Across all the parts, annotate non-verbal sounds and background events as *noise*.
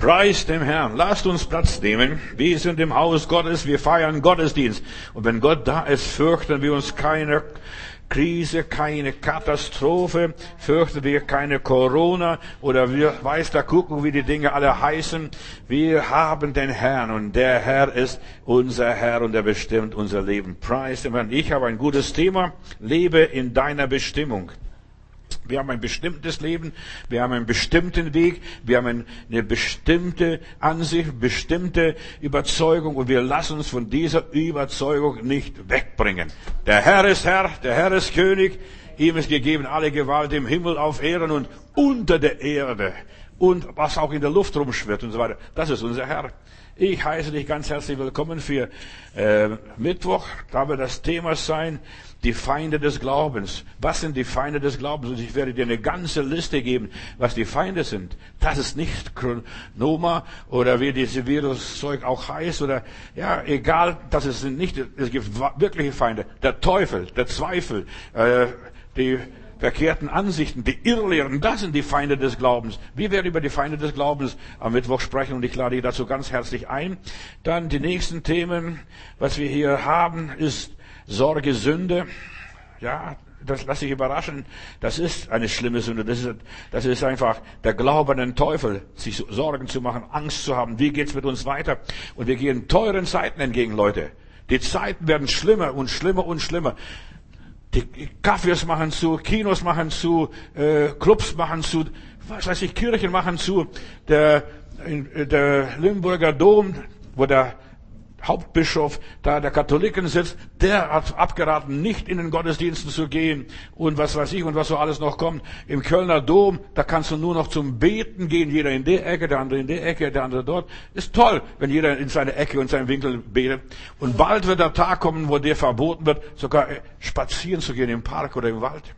Preis dem Herrn. Lasst uns Platz nehmen. Wir sind im Haus Gottes. Wir feiern Gottesdienst. Und wenn Gott da ist, fürchten wir uns keine Krise, keine Katastrophe, fürchten wir keine Corona oder wir weiß der Kuckuck, wie die Dinge alle heißen. Wir haben den Herrn und der Herr ist unser Herr und er bestimmt unser Leben. Preis dem Herrn. Ich habe ein gutes Thema. Lebe in deiner Bestimmung. Wir haben ein bestimmtes Leben, wir haben einen bestimmten Weg, wir haben eine bestimmte Ansicht, bestimmte Überzeugung und wir lassen uns von dieser Überzeugung nicht wegbringen. Der Herr ist Herr, der Herr ist König, ihm ist gegeben alle Gewalt im Himmel, auf Erden und unter der Erde und was auch in der Luft rumschwirrt und so weiter. Das ist unser Herr. Ich heiße dich ganz herzlich willkommen für äh, Mittwoch. Da wird das Thema sein, die Feinde des Glaubens. Was sind die Feinde des Glaubens? Und ich werde dir eine ganze Liste geben, was die Feinde sind. Das ist nicht Chronoma oder wie dieses Viruszeug auch heißt oder ja, egal, das ist nicht, es gibt wirkliche Feinde. Der Teufel, der Zweifel, äh, die verkehrten Ansichten, die Irrlehren, das sind die Feinde des Glaubens. Wir werden über die Feinde des Glaubens am Mittwoch sprechen und ich lade dich dazu ganz herzlich ein. Dann die nächsten Themen, was wir hier haben, ist Sorge, Sünde. Ja, das lass dich überraschen. Das ist eine schlimme Sünde. Das ist, das ist einfach der Glaube an den Teufel, sich Sorgen zu machen, Angst zu haben. Wie geht's mit uns weiter? Und wir gehen teuren Zeiten entgegen, Leute. Die Zeiten werden schlimmer und schlimmer und schlimmer. Die Cafés machen zu, Kinos machen zu, äh, Clubs machen zu, was weiß ich, Kirchen machen zu. Der, der Limburger Dom, wo der Hauptbischof da der Katholiken sitzt, der hat abgeraten, nicht in den Gottesdiensten zu gehen und was weiß ich und was so alles noch kommt. Im Kölner Dom, da kannst du nur noch zum Beten gehen, jeder in der Ecke, der andere in der Ecke, der andere dort. Ist toll, wenn jeder in seine Ecke und seinen Winkel betet. Und bald wird der Tag kommen, wo dir verboten wird, sogar spazieren zu gehen im Park oder im Wald.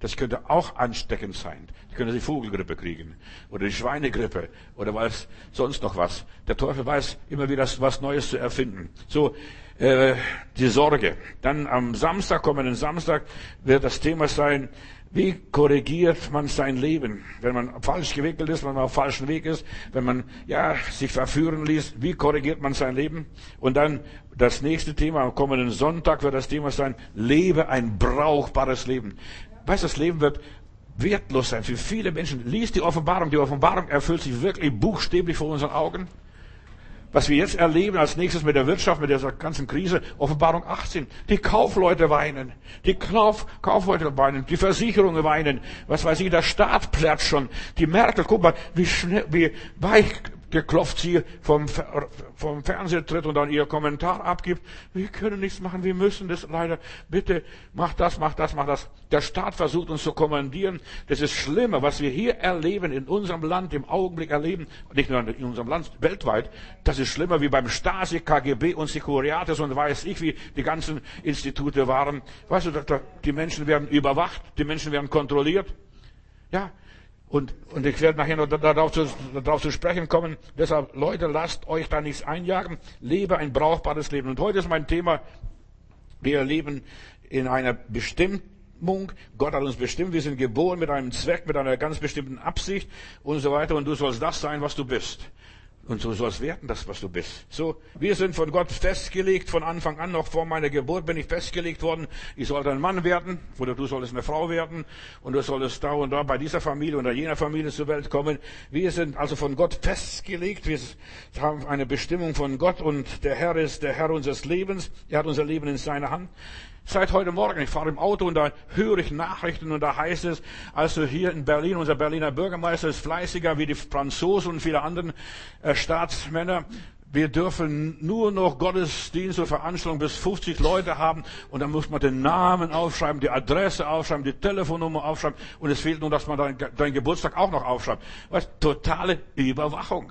Das könnte auch ansteckend sein. Die können die Vogelgrippe kriegen oder die Schweinegrippe oder was sonst noch was. Der Teufel weiß immer wieder was Neues zu erfinden. So äh, die Sorge. Dann am Samstag, kommenden Samstag, wird das Thema sein, wie korrigiert man sein Leben, wenn man falsch gewickelt ist, wenn man auf falschen Weg ist, wenn man ja sich verführen ließ? Wie korrigiert man sein Leben? Und dann das nächste Thema am kommenden Sonntag wird das Thema sein: Lebe ein brauchbares Leben. Weißt du, das Leben wird wertlos sein für viele Menschen. Lies die Offenbarung. Die Offenbarung erfüllt sich wirklich buchstäblich vor unseren Augen. Was wir jetzt erleben als nächstes mit der Wirtschaft, mit dieser ganzen Krise, Offenbarung 18. Die Kaufleute weinen. Die Kauf, Kaufleute weinen. Die Versicherungen weinen. Was weiß ich, der Staat plärt schon. Die Merkel, guck mal, wie schnell, wie weich geklopft sie vom, vom Fernseher tritt und dann ihr Kommentar abgibt. Wir können nichts machen, wir müssen das leider. Bitte, mach das, mach das, mach das. Der Staat versucht uns zu kommandieren. Das ist schlimmer, was wir hier erleben, in unserem Land, im Augenblick erleben, nicht nur in unserem Land, weltweit. Das ist schlimmer wie beim Stasi, KGB und Securiates und weiß ich, wie die ganzen Institute waren. Weißt du, die Menschen werden überwacht, die Menschen werden kontrolliert. Ja, und, und ich werde nachher noch darauf zu, darauf zu sprechen kommen. Deshalb, Leute, lasst euch da nichts einjagen. Lebe ein brauchbares Leben. Und heute ist mein Thema, wir leben in einer Bestimmung. Gott hat uns bestimmt. Wir sind geboren mit einem Zweck, mit einer ganz bestimmten Absicht und so weiter. Und du sollst das sein, was du bist. Und so soll es werden, das, was du bist. So, wir sind von Gott festgelegt, von Anfang an, noch vor meiner Geburt bin ich festgelegt worden, ich sollte ein Mann werden, oder du solltest eine Frau werden, und du solltest da und da bei dieser Familie oder jener Familie zur Welt kommen. Wir sind also von Gott festgelegt, wir haben eine Bestimmung von Gott, und der Herr ist der Herr unseres Lebens, er hat unser Leben in seiner Hand. Seit heute Morgen, ich fahre im Auto und da höre ich Nachrichten und da heißt es, also hier in Berlin, unser Berliner Bürgermeister ist fleißiger wie die Franzosen und viele andere äh, Staatsmänner. Wir dürfen nur noch Gottesdienst und Veranstaltungen bis 50 Leute haben und dann muss man den Namen aufschreiben, die Adresse aufschreiben, die Telefonnummer aufschreiben und es fehlt nur, dass man deinen dein Geburtstag auch noch aufschreibt. Was? Totale Überwachung.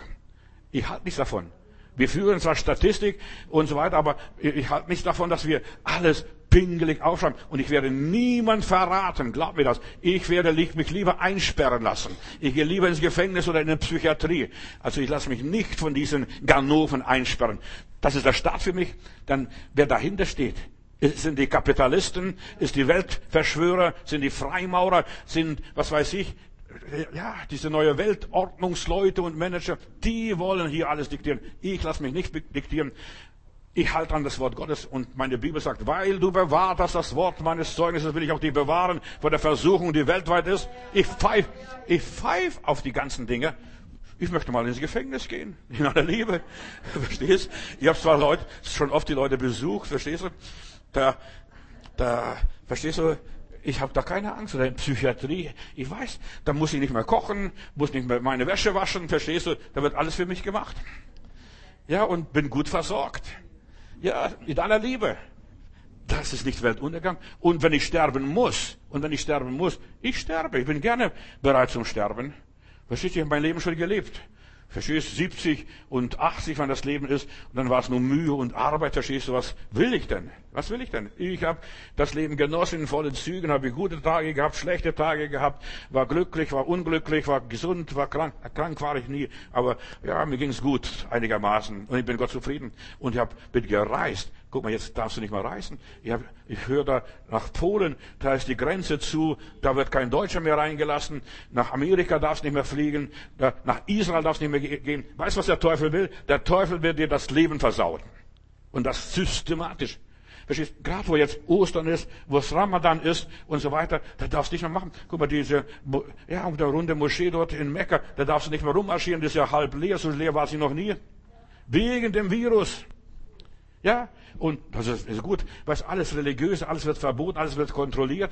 Ich halte nichts davon. Wir führen zwar Statistik und so weiter, aber ich halte nichts davon, dass wir alles pingelig aufschreiben. Und ich werde niemand verraten, glaub mir das. Ich werde mich lieber einsperren lassen. Ich gehe lieber ins Gefängnis oder in eine Psychiatrie. Also ich lasse mich nicht von diesen Ganoven einsperren. Das ist der Staat für mich. Dann, wer dahinter steht, sind die Kapitalisten, ist die Weltverschwörer, sind die Freimaurer, sind, was weiß ich, ja, diese neue Weltordnungsleute und Manager, die wollen hier alles diktieren. Ich lasse mich nicht diktieren. Ich halte an das Wort Gottes und meine Bibel sagt, weil du bewahrt hast das Wort meines Zeugnisses, will ich auch die bewahren vor der Versuchung, die weltweit ist. Ich pfeif, ich pfeif auf die ganzen Dinge. Ich möchte mal ins Gefängnis gehen, in aller Liebe. *laughs* Verstehst? Ich habe zwar Leute, schon oft die Leute besucht, verstehst du? Da, da, verstehst du? Ich habe da keine Angst oder in Psychiatrie. Ich weiß, da muss ich nicht mehr kochen, muss nicht mehr meine Wäsche waschen, verstehst du? Da wird alles für mich gemacht. Ja, und bin gut versorgt. Ja, in aller Liebe. Das ist nicht Weltuntergang. Und wenn ich sterben muss, und wenn ich sterben muss, ich sterbe. Ich bin gerne bereit zum Sterben. Verstehst du, ich habe mein Leben schon gelebt. Verstehst du, 70 und 80, wann das Leben ist, und dann war es nur Mühe und Arbeit, verstehst du, was will ich denn? Was will ich denn? Ich habe das Leben genossen in vollen Zügen, habe gute Tage gehabt, schlechte Tage gehabt, war glücklich, war unglücklich, war gesund, war krank, krank war ich nie, aber ja, mir ging's gut einigermaßen und ich bin Gott zufrieden und ich hab, bin gereist. Guck mal, jetzt darfst du nicht mehr reisen. Ich, ich höre da nach Polen, da ist die Grenze zu, da wird kein Deutscher mehr reingelassen. Nach Amerika darfst du nicht mehr fliegen, da, nach Israel darfst du nicht mehr gehen. Weißt du, was der Teufel will? Der Teufel will dir das Leben versauen. Und das systematisch. Verstehst? Gerade wo jetzt Ostern ist, wo es Ramadan ist und so weiter, da darfst du nicht mehr machen. Guck mal, diese, ja, um der runde Moschee dort in Mekka, da darfst du nicht mehr rummarschieren, das ist ja halb leer, so leer war sie noch nie. Wegen dem Virus. Ja, und das ist, ist gut, was alles religiös, alles wird verboten, alles wird kontrolliert.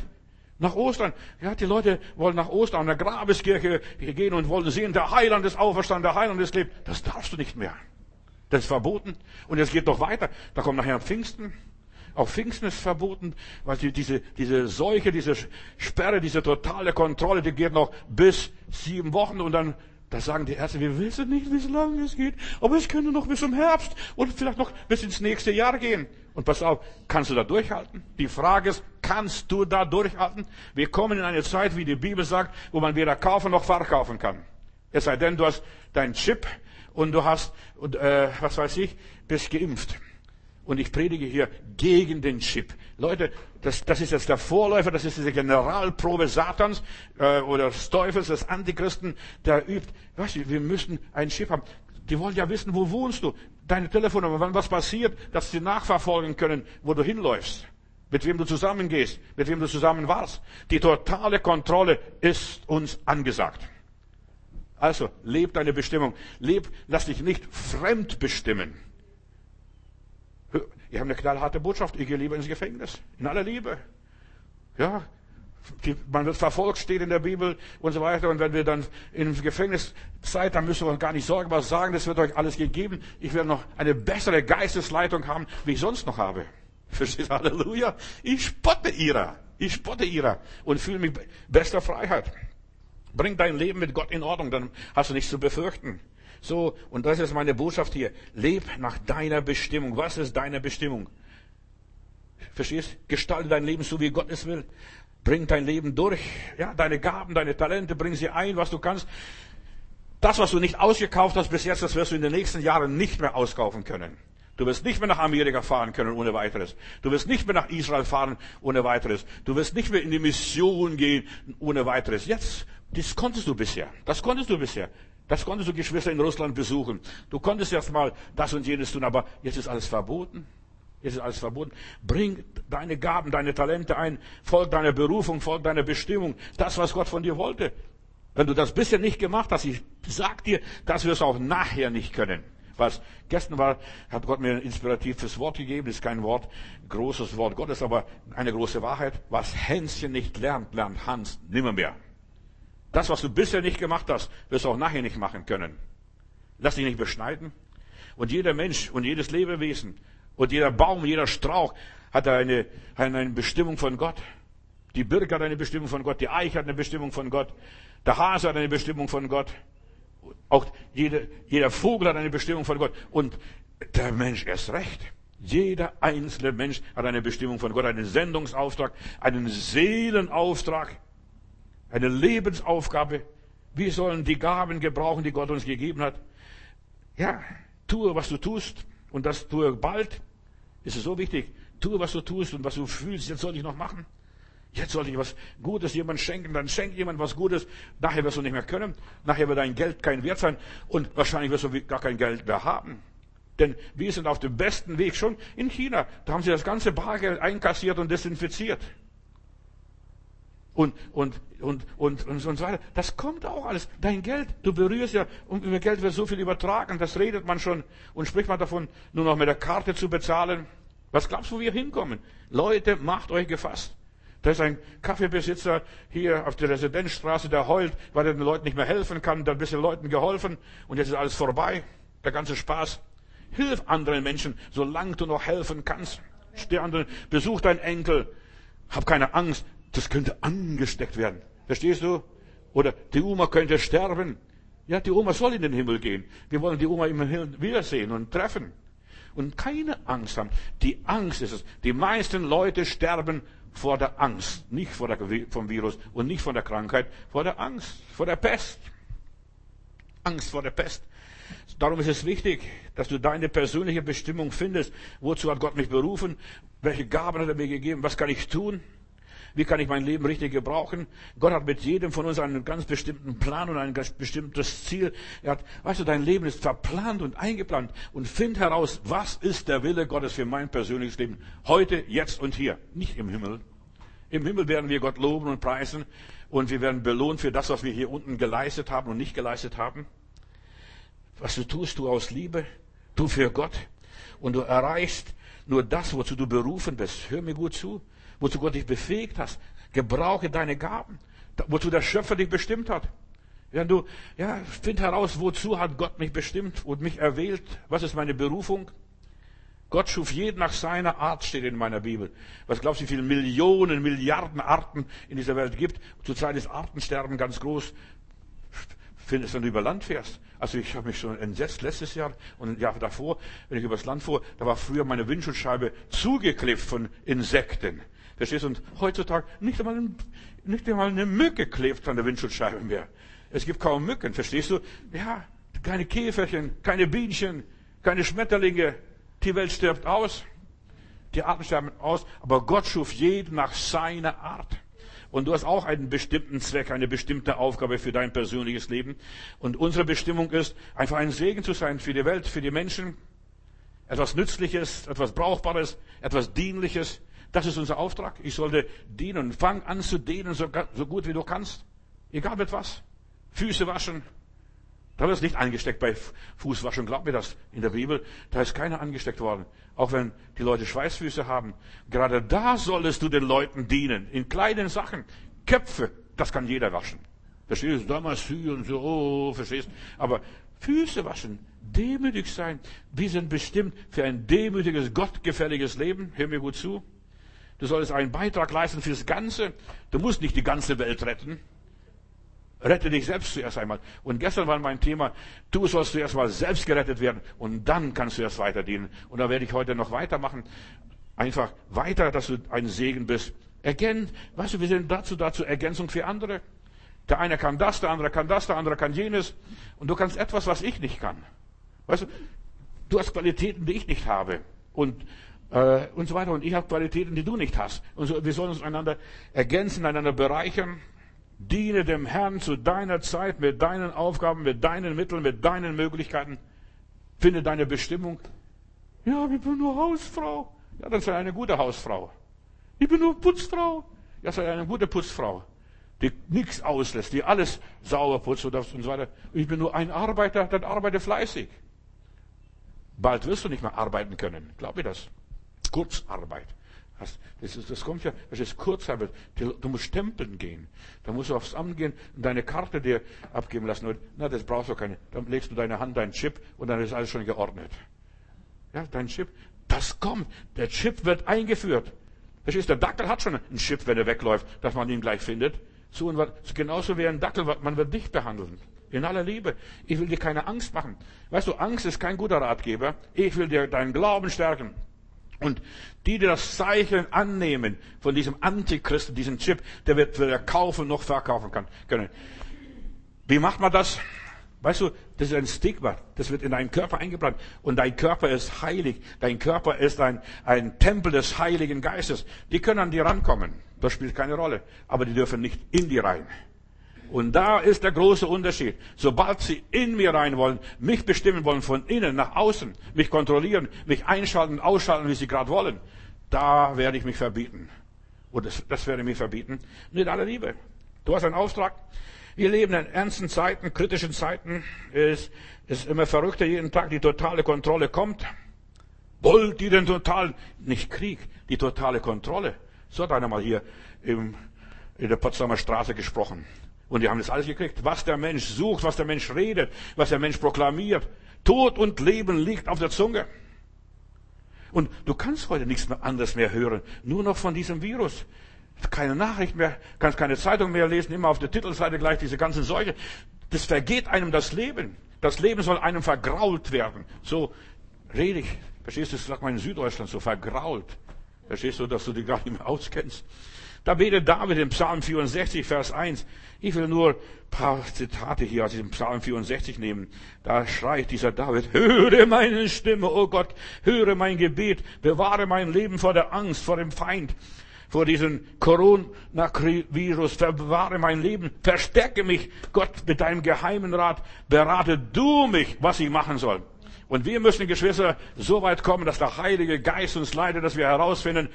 Nach Ostern. Ja, die Leute wollen nach Ostern an der Grabeskirche gehen und wollen sehen, der Heiland ist auferstanden, der Heiland ist lebt. Das darfst du nicht mehr. Das ist verboten. Und es geht doch weiter. Da kommt nachher Pfingsten. Auch Pfingsten ist verboten, weil die, diese, diese Seuche, diese Sperre, diese totale Kontrolle, die geht noch bis sieben Wochen und dann da sagen die Ärzte, wir wissen nicht, wie lange es geht, aber es könnte noch bis zum Herbst und vielleicht noch bis ins nächste Jahr gehen. Und pass auf, kannst du da durchhalten? Die Frage ist, kannst du da durchhalten? Wir kommen in eine Zeit, wie die Bibel sagt, wo man weder kaufen noch verkaufen kann. Es sei denn, du hast deinen Chip und du hast, äh, was weiß ich, bist geimpft. Und ich predige hier gegen den Chip. Leute, das, das ist jetzt der Vorläufer, das ist diese Generalprobe Satans äh, oder des Teufels, des Antichristen, der übt. Weißt du, wir müssen einen Chip haben. Die wollen ja wissen, wo wohnst du, deine Telefonnummer, wann was passiert, dass sie nachverfolgen können, wo du hinläufst, mit wem du zusammengehst, mit wem du zusammen warst. Die totale Kontrolle ist uns angesagt. Also, leb deine Bestimmung. Leb, lass dich nicht fremd bestimmen. Ich habe eine knallharte Botschaft. Ich gehe lieber ins Gefängnis. In aller Liebe. Ja. Die, man wird verfolgt, steht in der Bibel und so weiter. Und wenn wir dann im Gefängnis seid, dann müssen wir uns gar nicht Sorgen was sagen. Das wird euch alles gegeben. Ich werde noch eine bessere Geistesleitung haben, wie ich sonst noch habe. *laughs* Versteht? Halleluja. Ich spotte ihrer. Ich spotte ihrer und fühle mich bester Freiheit. Bring dein Leben mit Gott in Ordnung, dann hast du nichts zu befürchten. So, und das ist meine Botschaft hier. Leb nach deiner Bestimmung. Was ist deine Bestimmung? Verstehst? Gestalte dein Leben so, wie Gott es will. Bring dein Leben durch. Ja, deine Gaben, deine Talente, bring sie ein, was du kannst. Das, was du nicht ausgekauft hast bis jetzt, das wirst du in den nächsten Jahren nicht mehr auskaufen können. Du wirst nicht mehr nach Amerika fahren können ohne weiteres. Du wirst nicht mehr nach Israel fahren ohne weiteres. Du wirst nicht mehr in die Mission gehen ohne weiteres. Jetzt, das konntest du bisher. Das konntest du bisher. Das konntest du Geschwister in Russland besuchen. Du konntest erst mal das und jenes tun, aber jetzt ist alles verboten. Jetzt ist alles verboten. Bring deine Gaben, deine Talente ein. Folg deiner Berufung, folg deiner Bestimmung. Das, was Gott von dir wollte. Wenn du das bisher nicht gemacht hast, ich sag dir, das wirst du auch nachher nicht können. Was gestern war, hat Gott mir ein inspiratives Wort gegeben. Ist kein Wort, großes Wort Gottes, aber eine große Wahrheit. Was Hänschen nicht lernt, lernt Hans nimmer mehr. Das, was du bisher nicht gemacht hast, wirst du auch nachher nicht machen können. Lass dich nicht beschneiden. Und jeder Mensch und jedes Lebewesen und jeder Baum, jeder Strauch hat eine, eine Bestimmung von Gott. Die Birke hat eine Bestimmung von Gott, die Eiche hat eine Bestimmung von Gott, der Hase hat eine Bestimmung von Gott, auch jede, jeder Vogel hat eine Bestimmung von Gott und der Mensch erst recht. Jeder einzelne Mensch hat eine Bestimmung von Gott, einen Sendungsauftrag, einen Seelenauftrag eine Lebensaufgabe. Wir sollen die Gaben gebrauchen, die Gott uns gegeben hat. Ja, tue, was du tust und das tue bald. Ist es so wichtig. Tue, was du tust und was du fühlst. Jetzt soll ich noch machen. Jetzt sollte ich was Gutes jemand schenken, dann schenkt jemand was Gutes. Nachher wirst du nicht mehr können. Nachher wird dein Geld kein Wert sein und wahrscheinlich wirst du gar kein Geld mehr haben. Denn wir sind auf dem besten Weg schon in China. Da haben sie das ganze Bargeld einkassiert und desinfiziert. Und, und, und, und, und, und so weiter. Das kommt auch alles. Dein Geld, du berührst ja, und über Geld wird so viel übertragen, das redet man schon und spricht man davon, nur noch mit der Karte zu bezahlen. Was glaubst du, wo wir hinkommen? Leute, macht euch gefasst. Da ist ein Kaffeebesitzer hier auf der Residenzstraße, der heult, weil er den Leuten nicht mehr helfen kann. Da ein bisschen Leuten geholfen und jetzt ist alles vorbei. Der ganze Spaß. Hilf anderen Menschen, solange du noch helfen kannst. Steh anderen, besuch deinen Enkel. Hab keine Angst, das könnte angesteckt werden. Verstehst du? Oder die Oma könnte sterben. Ja, die Oma soll in den Himmel gehen. Wir wollen die Oma im Himmel wiedersehen und treffen. Und keine Angst haben. Die Angst ist es. Die meisten Leute sterben vor der Angst, nicht vor der, vom Virus und nicht vor der Krankheit, vor der Angst, vor der Pest. Angst vor der Pest. Darum ist es wichtig, dass du deine persönliche Bestimmung findest. Wozu hat Gott mich berufen? Welche Gaben hat er mir gegeben? Was kann ich tun? Wie kann ich mein Leben richtig gebrauchen? Gott hat mit jedem von uns einen ganz bestimmten Plan und ein ganz bestimmtes Ziel. Er hat, weißt du, dein Leben ist verplant und eingeplant und find heraus, was ist der Wille Gottes für mein persönliches Leben? Heute, jetzt und hier. Nicht im Himmel. Im Himmel werden wir Gott loben und preisen und wir werden belohnt für das, was wir hier unten geleistet haben und nicht geleistet haben. Was du tust, du aus Liebe, du für Gott und du erreichst nur das, wozu du berufen bist. Hör mir gut zu wozu Gott dich befähigt hast. Gebrauche deine Gaben, wozu der Schöpfer dich bestimmt hat. Wenn du, ja, find heraus, wozu hat Gott mich bestimmt und mich erwählt? Was ist meine Berufung? Gott schuf jeden nach seiner Art, steht in meiner Bibel. Was glaubst du, wie viele Millionen, Milliarden Arten in dieser Welt gibt? Zurzeit ist Artensterben ganz groß. Findest, wenn du über Land fährst. Also ich habe mich schon entsetzt letztes Jahr und ein Jahr davor, wenn ich übers Land fuhr, da war früher meine Windschutzscheibe zugeklebt von Insekten. Verstehst du? Und heutzutage nicht einmal, nicht einmal eine Mücke klebt an der Windschutzscheibe mehr. Es gibt kaum Mücken, verstehst du? Ja, keine Käferchen, keine Bienchen, keine Schmetterlinge. Die Welt stirbt aus. Die Arten sterben aus. Aber Gott schuf jeden nach seiner Art. Und du hast auch einen bestimmten Zweck, eine bestimmte Aufgabe für dein persönliches Leben. Und unsere Bestimmung ist, einfach ein Segen zu sein für die Welt, für die Menschen. Etwas Nützliches, etwas Brauchbares, etwas Dienliches. Das ist unser Auftrag. Ich sollte dienen. Fang an zu dienen, so, so gut wie du kannst. Egal mit was. Füße waschen. Da wird es nicht angesteckt bei Fußwaschen. Glaub mir das. In der Bibel, da ist keiner angesteckt worden. Auch wenn die Leute Schweißfüße haben. Gerade da solltest du den Leuten dienen. In kleinen Sachen. Köpfe, das kann jeder waschen. Verstehst du? Damals und so, oh, verstehst Aber Füße waschen, demütig sein. Wir sind bestimmt für ein demütiges, gottgefälliges Leben. Hör mir gut zu. Du solltest einen Beitrag leisten fürs Ganze. Du musst nicht die ganze Welt retten. Rette dich selbst zuerst einmal. Und gestern war mein Thema, du sollst zuerst mal selbst gerettet werden und dann kannst du erst weiter dienen. Und da werde ich heute noch weitermachen. Einfach weiter, dass du ein Segen bist. Ergänzt, weißt du, wir sind dazu, dazu Ergänzung für andere. Der eine kann das, der andere kann das, der andere kann jenes. Und du kannst etwas, was ich nicht kann. Weißt du, du hast Qualitäten, die ich nicht habe. Und äh, und so weiter. Und ich habe Qualitäten, die du nicht hast. Und so, wir sollen uns einander ergänzen, einander bereichern. Diene dem Herrn zu deiner Zeit, mit deinen Aufgaben, mit deinen Mitteln, mit deinen Möglichkeiten. Finde deine Bestimmung. Ja, ich bin nur Hausfrau. Ja, dann sei eine gute Hausfrau. Ich bin nur Putzfrau. Ja, sei eine gute Putzfrau. Die nichts auslässt, die alles sauber putzt und so weiter. Ich bin nur ein Arbeiter, dann arbeite fleißig. Bald wirst du nicht mehr arbeiten können. Glaub mir das. Kurzarbeit. Das, ist, das kommt ja, das ist Kurzarbeit. Du musst stempeln gehen. Da musst du aufs Amt gehen und deine Karte dir abgeben lassen. Na, das brauchst du keine. Dann legst du deine Hand, deinen Chip und dann ist alles schon geordnet. Ja, dein Chip. Das kommt. Der Chip wird eingeführt. Verstehst der Dackel hat schon einen Chip, wenn er wegläuft, dass man ihn gleich findet. So, und genauso wie ein Dackel, man wird dich behandeln. In aller Liebe. Ich will dir keine Angst machen. Weißt du, Angst ist kein guter Ratgeber. Ich will dir deinen Glauben stärken. Und die, die das Zeichen annehmen von diesem Antichristen, diesem Chip, der wird weder kaufen noch verkaufen kann, können. Wie macht man das? Weißt du, das ist ein Stigma, das wird in deinen Körper eingebrannt. Und dein Körper ist heilig. Dein Körper ist ein, ein Tempel des Heiligen Geistes. Die können an dir rankommen. Das spielt keine Rolle. Aber die dürfen nicht in dir rein. Und da ist der große Unterschied. Sobald sie in mir rein wollen, mich bestimmen wollen von innen nach außen, mich kontrollieren, mich einschalten, ausschalten, wie sie gerade wollen, da werde ich mich verbieten. Und das, das werde ich mir verbieten. Mit aller Liebe. Du hast einen Auftrag. Wir leben in ernsten Zeiten, kritischen Zeiten. Es ist immer verrückter jeden Tag. Die totale Kontrolle kommt. Wollt ihr den totalen, nicht Krieg, die totale Kontrolle. So hat einer mal hier im, in der Potsdamer Straße gesprochen. Und die haben das alles gekriegt. Was der Mensch sucht, was der Mensch redet, was der Mensch proklamiert. Tod und Leben liegt auf der Zunge. Und du kannst heute nichts mehr anderes mehr hören. Nur noch von diesem Virus. Keine Nachricht mehr, kannst keine Zeitung mehr lesen, immer auf der Titelseite gleich diese ganzen Seuche. Das vergeht einem das Leben. Das Leben soll einem vergrault werden. So rede ich. Verstehst du, das sagt man in Süddeutschland so vergrault. Verstehst du, dass du dich gar nicht mehr auskennst? Da betet David im Psalm 64, Vers 1. Ich will nur ein paar Zitate hier aus diesem Psalm 64 nehmen. Da schreit dieser David, höre meine Stimme, oh Gott, höre mein Gebet, bewahre mein Leben vor der Angst, vor dem Feind, vor diesem Coronavirus, bewahre mein Leben, verstärke mich, Gott, mit deinem geheimen Rat, berate du mich, was ich machen soll. Und wir müssen, Geschwister, so weit kommen, dass der Heilige Geist uns leitet, dass wir herausfinden,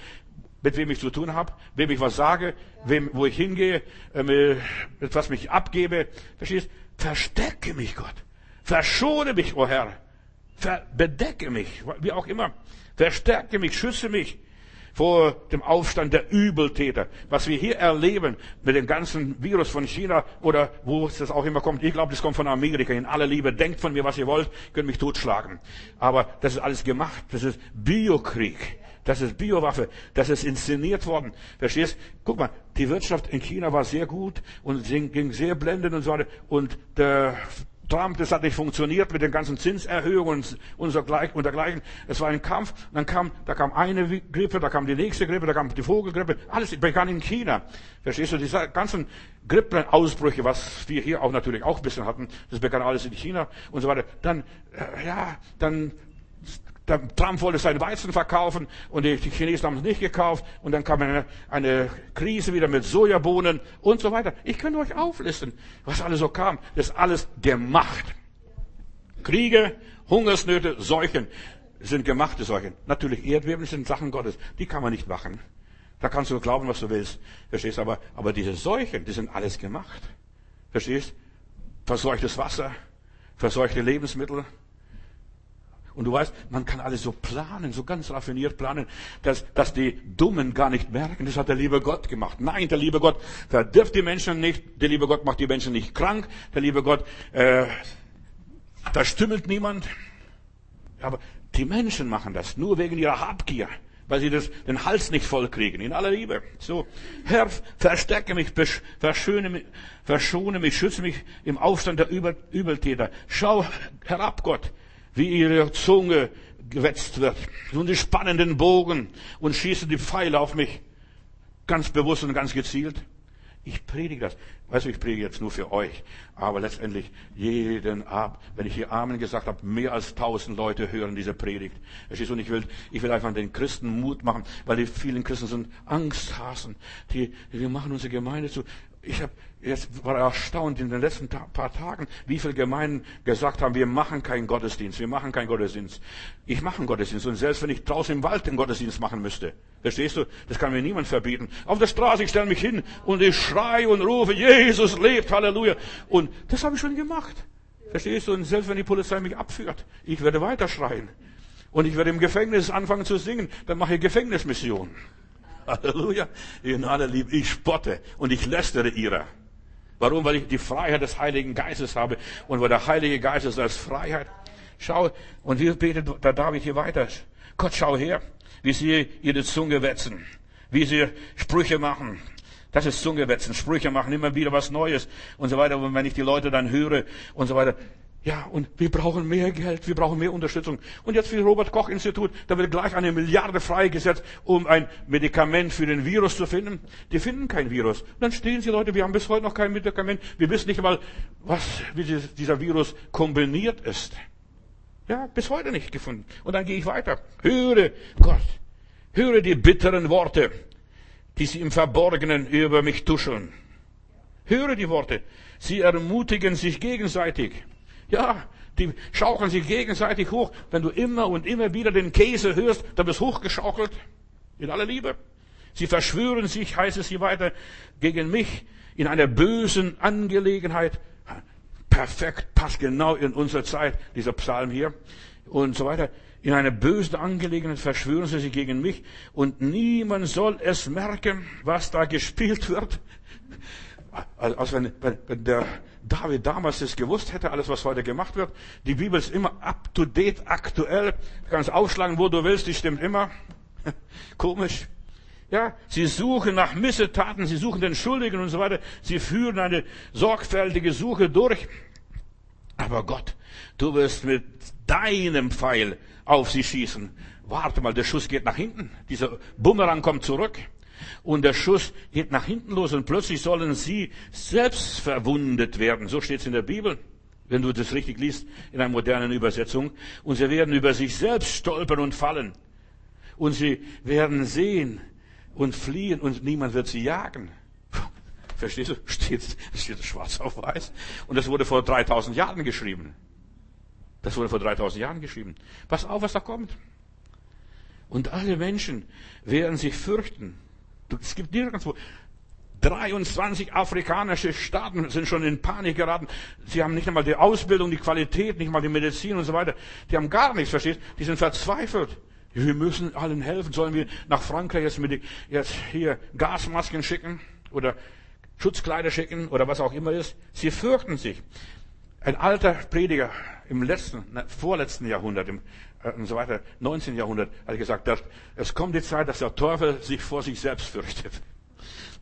mit wem ich zu tun habe, wem ich was sage, wem, wo ich hingehe, äh, mit was mich abgebe. Verstehst? Verstecke mich, Gott. Verschone mich, o oh Herr. Ver bedecke mich, wie auch immer. Verstärke mich, schütze mich vor dem Aufstand der Übeltäter. Was wir hier erleben mit dem ganzen Virus von China oder wo es das auch immer kommt. Ich glaube, das kommt von Amerika. In aller Liebe, denkt von mir, was ihr wollt, könnt mich totschlagen. Aber das ist alles gemacht. Das ist Biokrieg. Das ist Biowaffe. Das ist inszeniert worden. Verstehst? Guck mal, die Wirtschaft in China war sehr gut und ging sehr blendend und so weiter. Und der Trump, das hat nicht funktioniert mit den ganzen Zinserhöhungen und, so gleich, und dergleichen. Es war ein Kampf. Und dann kam, da kam eine Grippe, da kam die nächste Grippe, da kam die Vogelgrippe. Alles begann in China. Verstehst du? Diese ganzen Grippenausbrüche, was wir hier auch natürlich auch ein bisschen hatten, das begann alles in China und so weiter. Dann, äh, ja, dann der Trump wollte seinen Weizen verkaufen und die, Chinesen haben es nicht gekauft. Und dann kam eine, eine Krise wieder mit Sojabohnen und so weiter. Ich könnte euch auflisten, was alles so kam. Das ist alles gemacht. Kriege, Hungersnöte, Seuchen sind gemachte Seuchen. Natürlich Erdbeben sind Sachen Gottes. Die kann man nicht machen. Da kannst du glauben, was du willst. Verstehst? Aber, aber diese Seuchen, die sind alles gemacht. Verstehst? Verseuchtes Wasser, verseuchte Lebensmittel, und du weißt, man kann alles so planen, so ganz raffiniert planen, dass, dass die Dummen gar nicht merken, das hat der liebe Gott gemacht. Nein, der liebe Gott verdirbt die Menschen nicht, der liebe Gott macht die Menschen nicht krank, der liebe Gott äh, verstümmelt niemand. Aber die Menschen machen das nur wegen ihrer Habgier, weil sie das, den Hals nicht voll kriegen, in aller Liebe. So, Herr, verstärke mich, verschöne mich, verschone mich, schütze mich im Aufstand der Übeltäter. Schau herab, Gott wie ihre Zunge gewetzt wird. Und die spannenden Bogen und schießen die Pfeile auf mich. Ganz bewusst und ganz gezielt. Ich predige das. Weißt du, ich predige jetzt nur für euch. Aber letztendlich jeden Abend, wenn ich hier Amen gesagt habe, mehr als tausend Leute hören diese Predigt. Und ich will, ich will einfach den Christen Mut machen, weil die vielen Christen sind Angsthasen. Die, die machen unsere Gemeinde zu. Ich habe jetzt war erstaunt in den letzten paar Tagen, wie viele Gemeinden gesagt haben, wir machen keinen Gottesdienst, wir machen keinen Gottesdienst. Ich mache einen Gottesdienst und selbst wenn ich draußen im Wald den Gottesdienst machen müsste, verstehst du, das kann mir niemand verbieten. Auf der Straße, ich stelle mich hin und ich schreie und rufe, Jesus lebt, Halleluja. Und das habe ich schon gemacht. Verstehst du? Und selbst wenn die Polizei mich abführt, ich werde weiter schreien. Und ich werde im Gefängnis anfangen zu singen, dann mache ich Gefängnismission. Halleluja. In aller Liebe, ich spotte und ich lästere ihrer. Warum? Weil ich die Freiheit des Heiligen Geistes habe. Und weil der Heilige Geist ist als Freiheit. Schau, und wie betet der David hier weiter? Gott, schau her, wie sie ihre Zunge wetzen, wie sie Sprüche machen. Das ist Zunge wetzen, Sprüche machen, immer wieder was Neues und so weiter. Und wenn ich die Leute dann höre und so weiter, Ja, und wir brauchen mehr Geld, wir brauchen mehr Unterstützung. Und jetzt für das Robert Koch Institut, da wird gleich eine Milliarde freigesetzt, um ein Medikament für den Virus zu finden. Die finden kein Virus. Und dann stehen sie Leute, wir haben bis heute noch kein Medikament. Wir wissen nicht einmal, was, wie dieser Virus kombiniert ist. Ja, bis heute nicht gefunden. Und dann gehe ich weiter. Höre Gott, höre die bitteren Worte, die sie im Verborgenen über mich tuscheln. Höre die Worte. Sie ermutigen sich gegenseitig. Ja, die schaukeln sich gegenseitig hoch. Wenn du immer und immer wieder den Käse hörst, dann wirst hochgeschaukelt. In aller Liebe. Sie verschwören sich, heißt es hier weiter, gegen mich in einer bösen Angelegenheit. Perfekt, passt genau in unsere Zeit, dieser Psalm hier. Und so weiter. In einer bösen Angelegenheit verschwören sie sich gegen mich und niemand soll es merken, was da gespielt wird. Also wenn, wenn, wenn der David damals das gewusst hätte, alles was heute gemacht wird. Die Bibel ist immer up to date, aktuell. Du kannst aufschlagen, wo du willst, die stimmt immer. *laughs* Komisch. Ja, sie suchen nach Missetaten, sie suchen den Schuldigen und so weiter. Sie führen eine sorgfältige Suche durch. Aber Gott, du wirst mit deinem Pfeil auf sie schießen. Warte mal, der Schuss geht nach hinten. Dieser Bumerang kommt zurück und der Schuss geht nach hinten los und plötzlich sollen sie selbst verwundet werden. So steht es in der Bibel, wenn du das richtig liest in einer modernen Übersetzung. Und sie werden über sich selbst stolpern und fallen. Und sie werden sehen und fliehen und niemand wird sie jagen. *laughs* Verstehst du? Steht, steht schwarz auf weiß. Und das wurde vor 3000 Jahren geschrieben. Das wurde vor 3000 Jahren geschrieben. Pass auf, was da kommt. Und alle Menschen werden sich fürchten. Es gibt nirgendwo. 23 afrikanische Staaten sind schon in Panik geraten. Sie haben nicht einmal die Ausbildung, die Qualität, nicht mal die Medizin und so weiter. Die haben gar nichts, verstehst? Die sind verzweifelt. Wir müssen allen helfen. Sollen wir nach Frankreich jetzt mit, jetzt hier Gasmasken schicken oder Schutzkleider schicken oder was auch immer ist? Sie fürchten sich. Ein alter Prediger im letzten, vorletzten Jahrhundert, im und so weiter, 19. Jahrhundert, hat gesagt, dass es kommt die Zeit, dass der Teufel sich vor sich selbst fürchtet.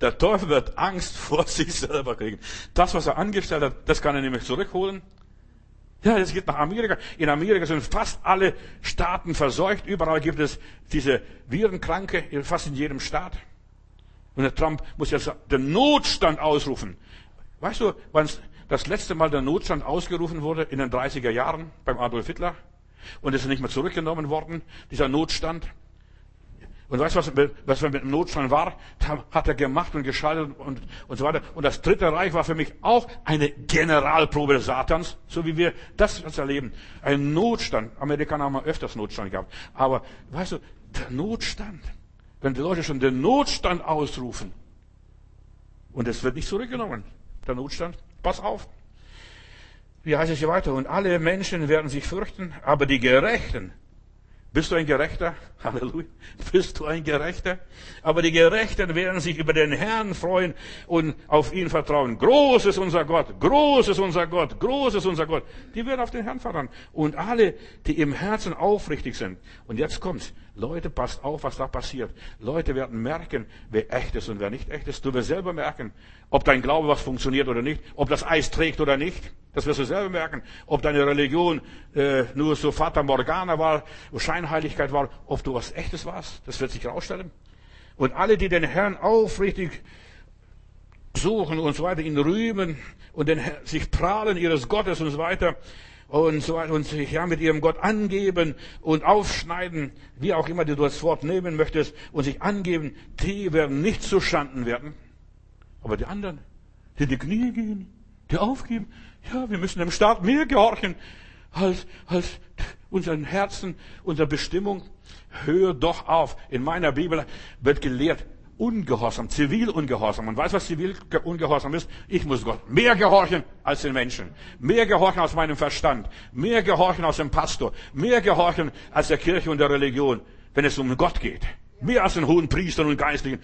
Der Teufel wird Angst vor *laughs* sich selber kriegen. Das, was er angestellt hat, das kann er nämlich zurückholen. Ja, das geht nach Amerika. In Amerika sind fast alle Staaten verseucht. Überall gibt es diese Virenkranke, fast in jedem Staat. Und der Trump muss jetzt den Notstand ausrufen. Weißt du, wann das letzte Mal der Notstand ausgerufen wurde? In den 30er Jahren beim Adolf Hitler. Und es ist nicht mehr zurückgenommen worden, dieser Notstand. Und weißt du, was, was mit dem Notstand war? Da hat er gemacht und geschaltet und, und so weiter. Und das Dritte Reich war für mich auch eine Generalprobe Satans, so wie wir das jetzt erleben. Ein Notstand. Amerikaner haben öfters Notstand gehabt. Aber weißt du, der Notstand. Wenn die Leute schon den Notstand ausrufen und es wird nicht zurückgenommen, der Notstand, pass auf. Wie heißt es hier weiter? Und alle Menschen werden sich fürchten, aber die Gerechten. Bist du ein Gerechter? *laughs* Halleluja. Bist du ein Gerechter? Aber die Gerechten werden sich über den Herrn freuen und auf ihn vertrauen. Groß ist unser Gott, groß ist unser Gott, groß ist unser Gott. Die werden auf den Herrn vertrauen. Und alle, die im Herzen aufrichtig sind. Und jetzt kommt's. Leute, passt auf, was da passiert. Leute werden merken, wer echt ist und wer nicht echt ist. Du wirst selber merken, ob dein Glaube was funktioniert oder nicht, ob das Eis trägt oder nicht. Das wirst du selber merken. Ob deine Religion äh, nur so Fata Morgana war, Scheinheiligkeit war, ob du was Echtes warst. Das wird sich herausstellen. Und alle, die den Herrn aufrichtig suchen und so weiter, ihn rühmen und den, sich prahlen ihres Gottes und so weiter, und so und sich ja mit ihrem Gott angeben und aufschneiden, wie auch immer du das Wort nehmen möchtest, und sich angeben, die werden nicht zu Schanden werden. Aber die anderen, die in die Knie gehen, die aufgeben, ja, wir müssen dem Staat mehr gehorchen als, als unseren Herzen, unserer Bestimmung. Hör doch auf. In meiner Bibel wird gelehrt, Ungehorsam, Zivilungehorsam. Und weißt du, was Zivilungehorsam ist? Ich muss Gott mehr gehorchen als den Menschen. Mehr gehorchen aus meinem Verstand. Mehr gehorchen aus dem Pastor. Mehr gehorchen als der Kirche und der Religion, wenn es um Gott geht. Mehr als den hohen Priestern und Geistlichen.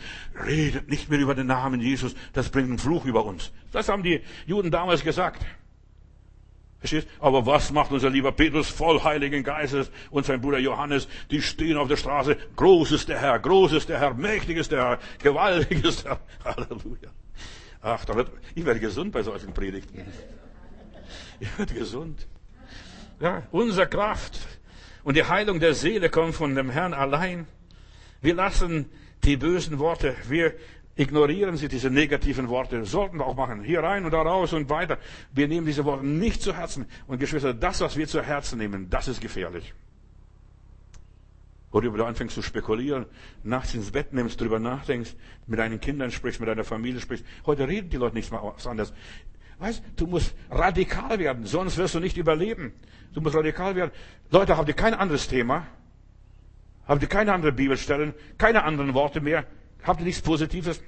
Redet nicht mehr über den Namen Jesus. Das bringt einen Fluch über uns. Das haben die Juden damals gesagt. Verstehst? Aber was macht unser lieber Petrus voll Heiligen Geistes und sein Bruder Johannes? Die stehen auf der Straße. Groß ist der Herr, groß ist der Herr, mächtig ist der Herr, gewaltig ist der Herr. *laughs* Halleluja. Ach, da wird, ich werde gesund bei solchen Predigten. Ich werde gesund. Ja, unsere Kraft und die Heilung der Seele kommt von dem Herrn allein. Wir lassen die bösen Worte, wir ignorieren sie, diese negativen Worte. Sollten wir auch machen. Hier rein und da raus und weiter. Wir nehmen diese Worte nicht zu Herzen. Und Geschwister, das, was wir zu Herzen nehmen, das ist gefährlich. Worüber du anfängst zu spekulieren, nachts ins Bett nimmst, drüber nachdenkst, mit deinen Kindern sprichst, mit deiner Familie sprichst. Heute reden die Leute nichts mehr was anderes. Weißt, du musst radikal werden, sonst wirst du nicht überleben. Du musst radikal werden. Leute, habt ihr kein anderes Thema? Habt ihr keine andere Bibelstellen? Keine anderen Worte mehr? Habt ihr nichts Positives?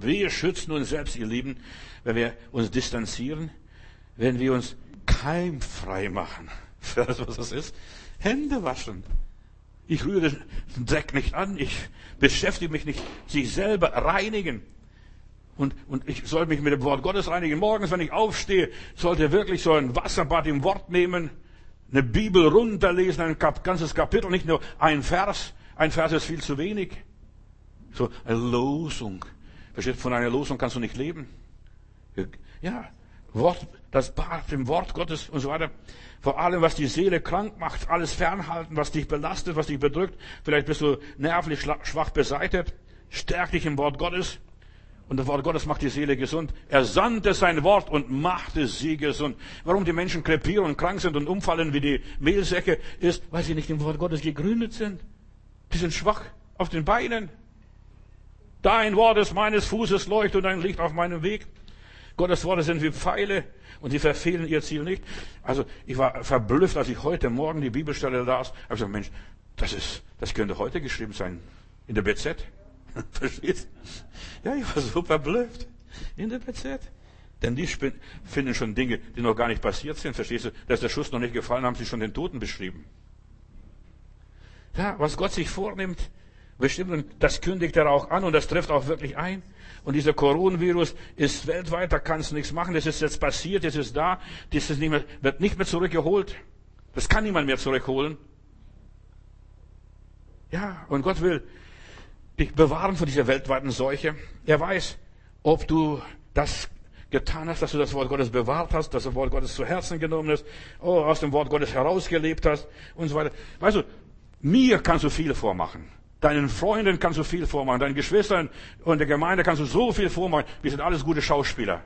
Wir schützen uns selbst, ihr Lieben, wenn wir uns distanzieren, wenn wir uns keimfrei machen. *laughs* Weißt du, was das ist? Hände waschen. Ich rühre den Dreck nicht an. Ich beschäftige mich nicht. Sich selber reinigen. Und, und ich soll mich mit dem Wort Gottes reinigen. Morgens, wenn ich aufstehe, sollte wirklich so ein Wasserbad im Wort nehmen, eine Bibel runterlesen, ein ganzes Kapitel, nicht nur ein Vers. Ein Vers ist viel zu wenig. So eine Losung. Versteht, von einer Losung kannst du nicht leben. Ja, Wort, das Bad im Wort Gottes und so weiter. Vor allem, was die Seele krank macht, alles fernhalten, was dich belastet, was dich bedrückt. Vielleicht bist du nervlich schwach beseitet. Stärk dich im Wort Gottes. Und das Wort Gottes macht die Seele gesund. Er sandte sein Wort und machte sie gesund. Warum die Menschen krepieren und krank sind und umfallen wie die Mehlsäcke, ist, weil sie nicht im Wort Gottes gegründet sind. Die sind schwach auf den Beinen. Dein Wort ist meines Fußes Leucht und ein Licht auf meinem Weg. Gottes Worte sind wie Pfeile und sie verfehlen ihr Ziel nicht. Also ich war verblüfft, als ich heute Morgen die Bibelstelle las. Ich habe gesagt, Mensch, das ist, das könnte heute geschrieben sein in der BZ. *laughs* Verstehst? Ja, ich war so verblüfft in der BZ. Denn die finden schon Dinge, die noch gar nicht passiert sind. Verstehst du? Dass der Schuss noch nicht gefallen, haben sie schon den Toten beschrieben. Ja, was Gott sich vornimmt, bestimmt, und das kündigt er auch an und das trifft auch wirklich ein. Und dieser Coronavirus ist weltweit, da kannst du nichts machen. Das ist jetzt passiert, das ist da, das ist nicht mehr, wird nicht mehr zurückgeholt. Das kann niemand mehr zurückholen. Ja, und Gott will dich bewahren vor dieser weltweiten Seuche. Er weiß, ob du das getan hast, dass du das Wort Gottes bewahrt hast, dass das Wort Gottes zu Herzen genommen hast, oh, aus dem Wort Gottes herausgelebt hast und so weiter. Weißt du, mir kannst du viel vormachen. Deinen Freunden kannst du viel vormachen, deinen Geschwistern und der Gemeinde kannst du so viel vormachen. Wir sind alles gute Schauspieler.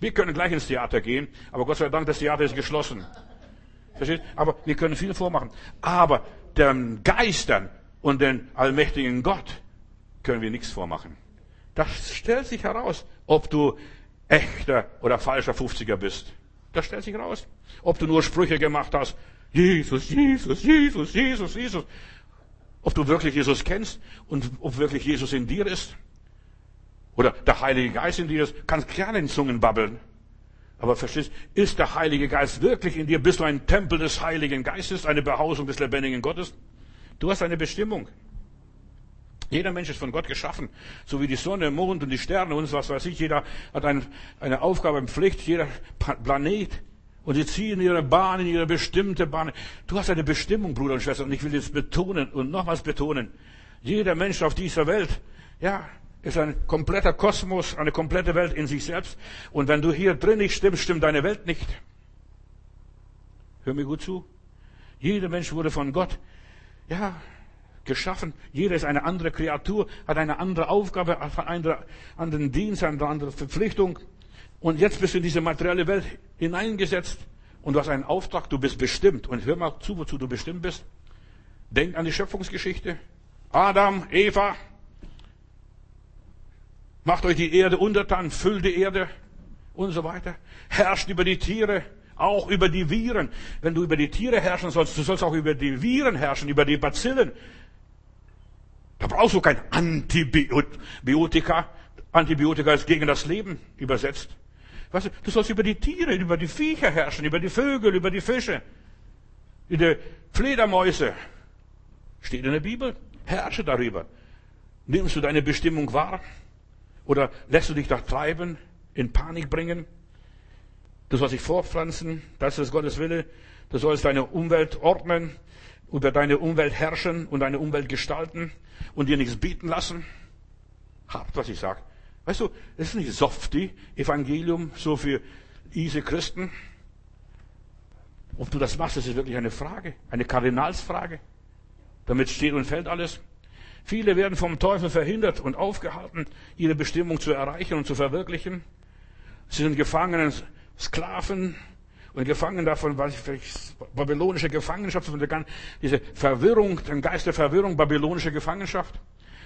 Wir können gleich ins Theater gehen, aber Gott sei Dank, das Theater ist geschlossen. Versteht? Aber wir können viel vormachen. Aber den Geistern und den allmächtigen Gott können wir nichts vormachen. Das stellt sich heraus, ob du echter oder falscher 50er bist. Das stellt sich heraus. Ob du nur Sprüche gemacht hast. Jesus, Jesus, Jesus, Jesus, Jesus ob du wirklich Jesus kennst und ob wirklich Jesus in dir ist. Oder der Heilige Geist in dir ist, kannst gerne in Zungen babbeln. Aber verstehst, ist der Heilige Geist wirklich in dir? Bist du ein Tempel des Heiligen Geistes, eine Behausung des lebendigen Gottes? Du hast eine Bestimmung. Jeder Mensch ist von Gott geschaffen, so wie die Sonne, Mond und die Sterne und was weiß ich. Jeder hat eine Aufgabe, eine Pflicht, jeder Planet und sie ziehen ihre Bahn in ihre bestimmte Bahn. Du hast eine Bestimmung, Bruder und Schwester, und ich will das betonen und nochmals betonen. Jeder Mensch auf dieser Welt, ja, ist ein kompletter Kosmos, eine komplette Welt in sich selbst. Und wenn du hier drin nicht stimmst, stimmt deine Welt nicht. Hör mir gut zu. Jeder Mensch wurde von Gott, ja, geschaffen. Jeder ist eine andere Kreatur, hat eine andere Aufgabe, einen anderen Dienst, eine andere Verpflichtung. Und jetzt bist du in diese materielle Welt hineingesetzt und du hast einen Auftrag, du bist bestimmt. Und hör mal zu, wozu du bestimmt bist. Denk an die Schöpfungsgeschichte. Adam, Eva, macht euch die Erde untertan, füllt die Erde und so weiter. Herrscht über die Tiere, auch über die Viren. Wenn du über die Tiere herrschen sollst, du sollst auch über die Viren herrschen, über die Bazillen. Da brauchst du kein Antibiotika. Antibiotika ist gegen das Leben übersetzt. Weißt du, du sollst über die Tiere, über die Viecher herrschen, über die Vögel, über die Fische, über die Fledermäuse. Steht in der Bibel. Herrsche darüber. Nimmst du deine Bestimmung wahr? Oder lässt du dich da treiben, in Panik bringen? Du sollst dich fortpflanzen, das ist Gottes Wille. Du sollst deine Umwelt ordnen, über deine Umwelt herrschen und deine Umwelt gestalten und dir nichts bieten lassen. Habt, was ich sage. Weißt du, das ist nicht softy Evangelium, so für easy Christen. Ob du das machst, das ist wirklich eine Frage, eine Kardinalsfrage. Damit steht und fällt alles. Viele werden vom Teufel verhindert und aufgehalten, ihre Bestimmung zu erreichen und zu verwirklichen. Sie sind Gefangenen, Sklaven und gefangen davon, was babylonische Gefangenschaft, diese Verwirrung, den Geist der Verwirrung, babylonische Gefangenschaft.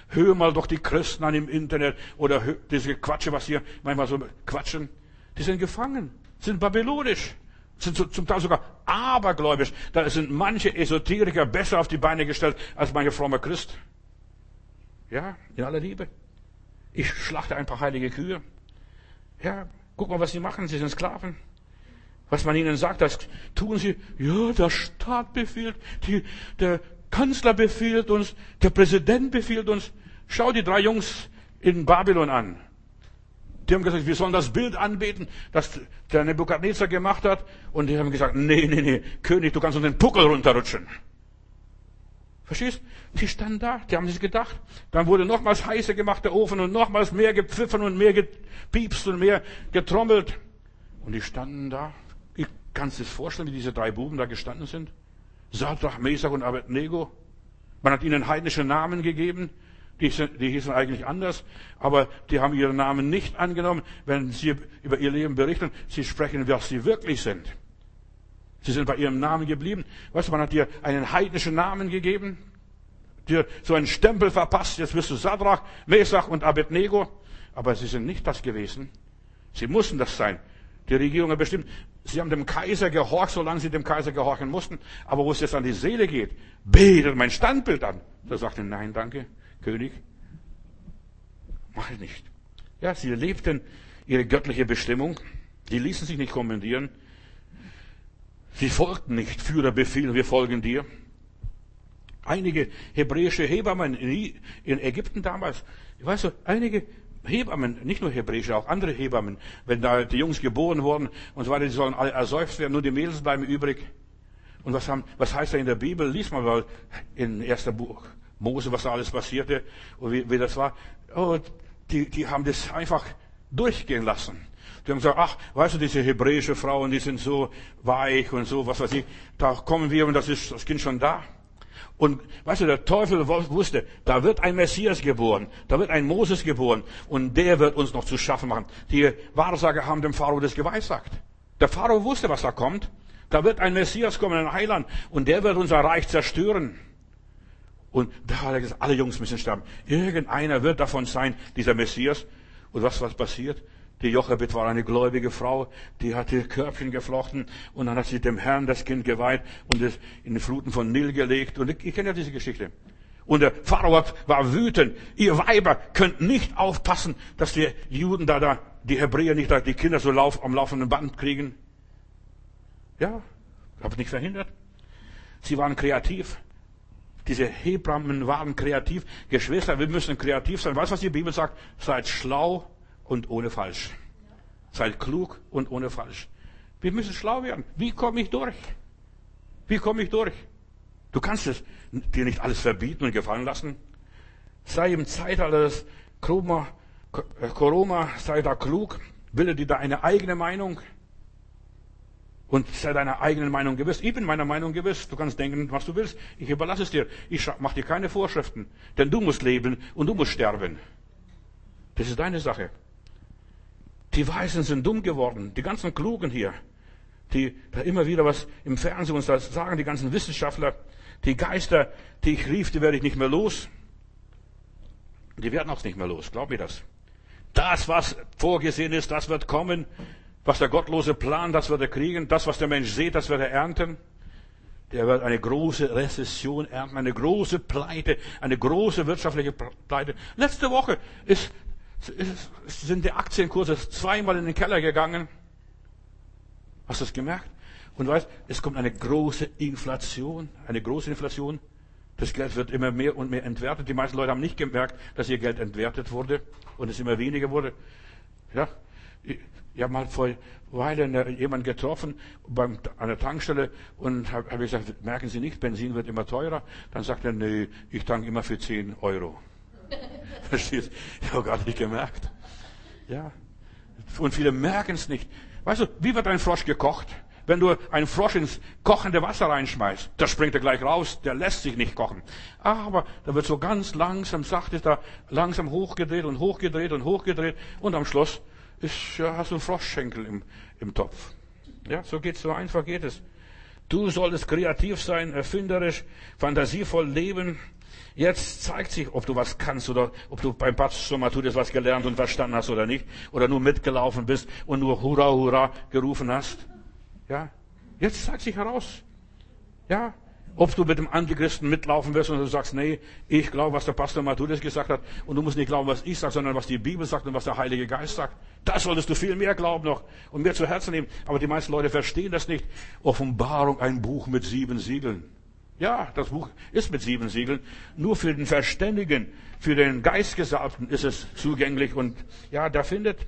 Hör mal doch die Christen an im Internet oder diese Quatsche, was hier manchmal so quatschen. Die sind gefangen, sind babylonisch, sind zum Teil sogar abergläubisch. Da sind manche Esoteriker besser auf die Beine gestellt als manche fromme Christ. Ja, in aller Liebe. Ich schlachte ein paar heilige Kühe. Ja, guck mal, was sie machen. Sie sind Sklaven. Was man ihnen sagt, das tun sie. Ja, der Staat befiehlt, die, der Kanzler befiehlt uns, der Präsident befiehlt uns. Schau die drei Jungs in Babylon an. Die haben gesagt, wir sollen das Bild anbeten, das der Nebukadnezar gemacht hat. Und die haben gesagt, nee, nee, nee, König, du kannst uns den Puckel runterrutschen. Verstehst? Die standen da, die haben sich gedacht. Dann wurde nochmals heißer gemacht der Ofen und nochmals mehr gepfiffen und mehr gepiepst und mehr getrommelt. Und die standen da. Ich kann es vorstellen, wie diese drei Buben da gestanden sind. Sadrach, Mesach und Abednego. Man hat ihnen heidnische Namen gegeben. Die, hießen eigentlich anders, aber die haben ihren Namen nicht angenommen. Wenn sie über ihr Leben berichten, sie sprechen, was sie wirklich sind. Sie sind bei ihrem Namen geblieben. Weißt du, man hat dir einen heidnischen Namen gegeben, dir so einen Stempel verpasst. Jetzt bist du Sadrach, Mesach und Abednego. Aber sie sind nicht das gewesen. Sie mussten das sein. Die Regierung hat bestimmt, sie haben dem Kaiser gehorcht, solange sie dem Kaiser gehorchen mussten. Aber wo es jetzt an die Seele geht, betet mein Standbild an. Da sagte, nein, danke, König. Mach ich nicht. Ja, sie lebten ihre göttliche Bestimmung. Die ließen sich nicht kommandieren. Sie folgten nicht Führer befehlen, wir folgen dir. Einige hebräische Hebammen in Ägypten damals, weißt du, einige Hebammen, nicht nur hebräische, auch andere Hebammen, wenn da die Jungs geboren wurden und so weiter, die sollen alle ersäuft werden, nur die Mädels bleiben übrig. Und was, haben, was heißt da in der Bibel? Lies mal mal in erster Buch Mose, was da alles passierte und wie, wie das war. Oh, die, die haben das einfach durchgehen lassen. Die haben gesagt, ach, weißt du, diese hebräische Frauen, die sind so weich und so, was weiß ich. Da kommen wir und das ist das Kind schon da. Und weißt du, der Teufel wusste, da wird ein Messias geboren, da wird ein Moses geboren und der wird uns noch zu schaffen machen. Die Wahrsager haben dem Pharao das geweissagt. Der Pharao wusste, was da kommt. Da wird ein Messias kommen, ein Heiland und der wird unser Reich zerstören. Und da hat er gesagt, alle Jungs müssen sterben. Irgendeiner wird davon sein, dieser Messias. Und was, was passiert? Die Jochebed war eine gläubige Frau, die hatte Körbchen geflochten und dann hat sie dem Herrn das Kind geweiht und es in die Fluten von Nil gelegt. Und ich, ich kenne ja diese Geschichte. Und der Pharao war wütend. Ihr Weiber könnt nicht aufpassen, dass die Juden da, da, die Hebräer nicht da, die Kinder so lauf, am laufenden Band kriegen. Ja, habe ich nicht verhindert. Sie waren kreativ. Diese Hebrammen waren kreativ. Geschwister, wir müssen kreativ sein. Weißt du, was die Bibel sagt? Seid schlau und ohne falsch. Seid klug und ohne falsch. Wir müssen schlau werden. Wie komme ich durch? Wie komme ich durch? Du kannst es dir nicht alles verbieten und gefallen lassen. Sei im Zeitalter des Corona, Corona sei da klug, bilde dir da eine eigene Meinung und sei deiner eigenen Meinung gewiss. Ich bin meiner Meinung gewiss. Du kannst denken, was du willst. Ich überlasse es dir. Ich mache dir keine Vorschriften. Denn du musst leben und du musst sterben. Das ist deine Sache. Die Weisen sind dumm geworden, die ganzen Klugen hier, die da immer wieder was im Fernsehen uns das sagen, die ganzen Wissenschaftler, die Geister, die ich rief, die werde ich nicht mehr los. Die werden auch nicht mehr los, glaub mir das. Das, was vorgesehen ist, das wird kommen. Was der gottlose Plan, das wird er kriegen. Das, was der Mensch sieht, das wird er ernten. Der wird eine große Rezession ernten, eine große Pleite, eine große wirtschaftliche Pleite. Letzte Woche ist sind die Aktienkurse zweimal in den Keller gegangen. Hast du das gemerkt? Und weißt, es kommt eine große Inflation, eine große Inflation. Das Geld wird immer mehr und mehr entwertet. Die meisten Leute haben nicht gemerkt, dass ihr Geld entwertet wurde und es immer weniger wurde. Ja, ich habe mal vor Weile jemanden getroffen beim, an der Tankstelle und habe hab gesagt, merken Sie nicht, Benzin wird immer teurer? Dann sagt er, nee, ich tanke immer für 10 Euro. *laughs* Verstehst? Ich habe gar nicht gemerkt. Ja. Und viele merken es nicht. Weißt du, wie wird ein Frosch gekocht? Wenn du einen Frosch ins kochende Wasser reinschmeißt, da springt er gleich raus, der lässt sich nicht kochen. Aber da wird so ganz langsam, sacht ist da langsam hochgedreht und hochgedreht und hochgedreht und am Schluss ist, ja, hast du einen Froschschenkel im, im Topf. Ja, so geht's, so einfach geht es. Du solltest kreativ sein, erfinderisch, fantasievoll leben. Jetzt zeigt sich, ob du was kannst oder ob du beim Matthäus was gelernt und verstanden hast oder nicht. Oder nur mitgelaufen bist und nur Hurra, Hurra gerufen hast. Ja, jetzt zeigt sich heraus. Ja, ob du mit dem Antichristen mitlaufen wirst und du sagst, nee, ich glaube, was der Pastor Matthäus gesagt hat und du musst nicht glauben, was ich sage, sondern was die Bibel sagt und was der Heilige Geist sagt. Das solltest du viel mehr glauben noch und mehr zu Herzen nehmen. Aber die meisten Leute verstehen das nicht. Offenbarung, ein Buch mit sieben Siegeln. Ja, das Buch ist mit sieben Siegeln. Nur für den Verständigen, für den Geistgesalbten ist es zugänglich und ja, der findet.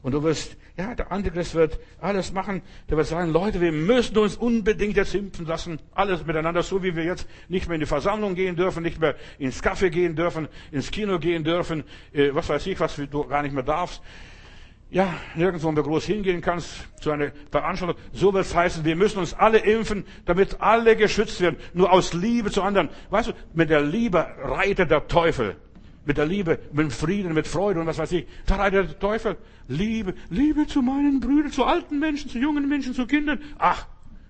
Und du wirst, ja, der Antichrist wird alles machen. Der wird sagen, Leute, wir müssen uns unbedingt jetzt impfen lassen. Alles miteinander, so wie wir jetzt nicht mehr in die Versammlung gehen dürfen, nicht mehr ins Café gehen dürfen, ins Kino gehen dürfen, äh, was weiß ich, was du gar nicht mehr darfst. Ja, nirgendwo mehr groß hingehen kannst zu einer Veranstaltung. So wird es heißen, wir müssen uns alle impfen, damit alle geschützt werden. Nur aus Liebe zu anderen. Weißt du, mit der Liebe reitet der Teufel mit der Liebe, mit Frieden, mit Freude und was weiß ich. Da reitet der Teufel. Liebe, Liebe zu meinen Brüdern, zu alten Menschen, zu jungen Menschen, zu Kindern. Ach,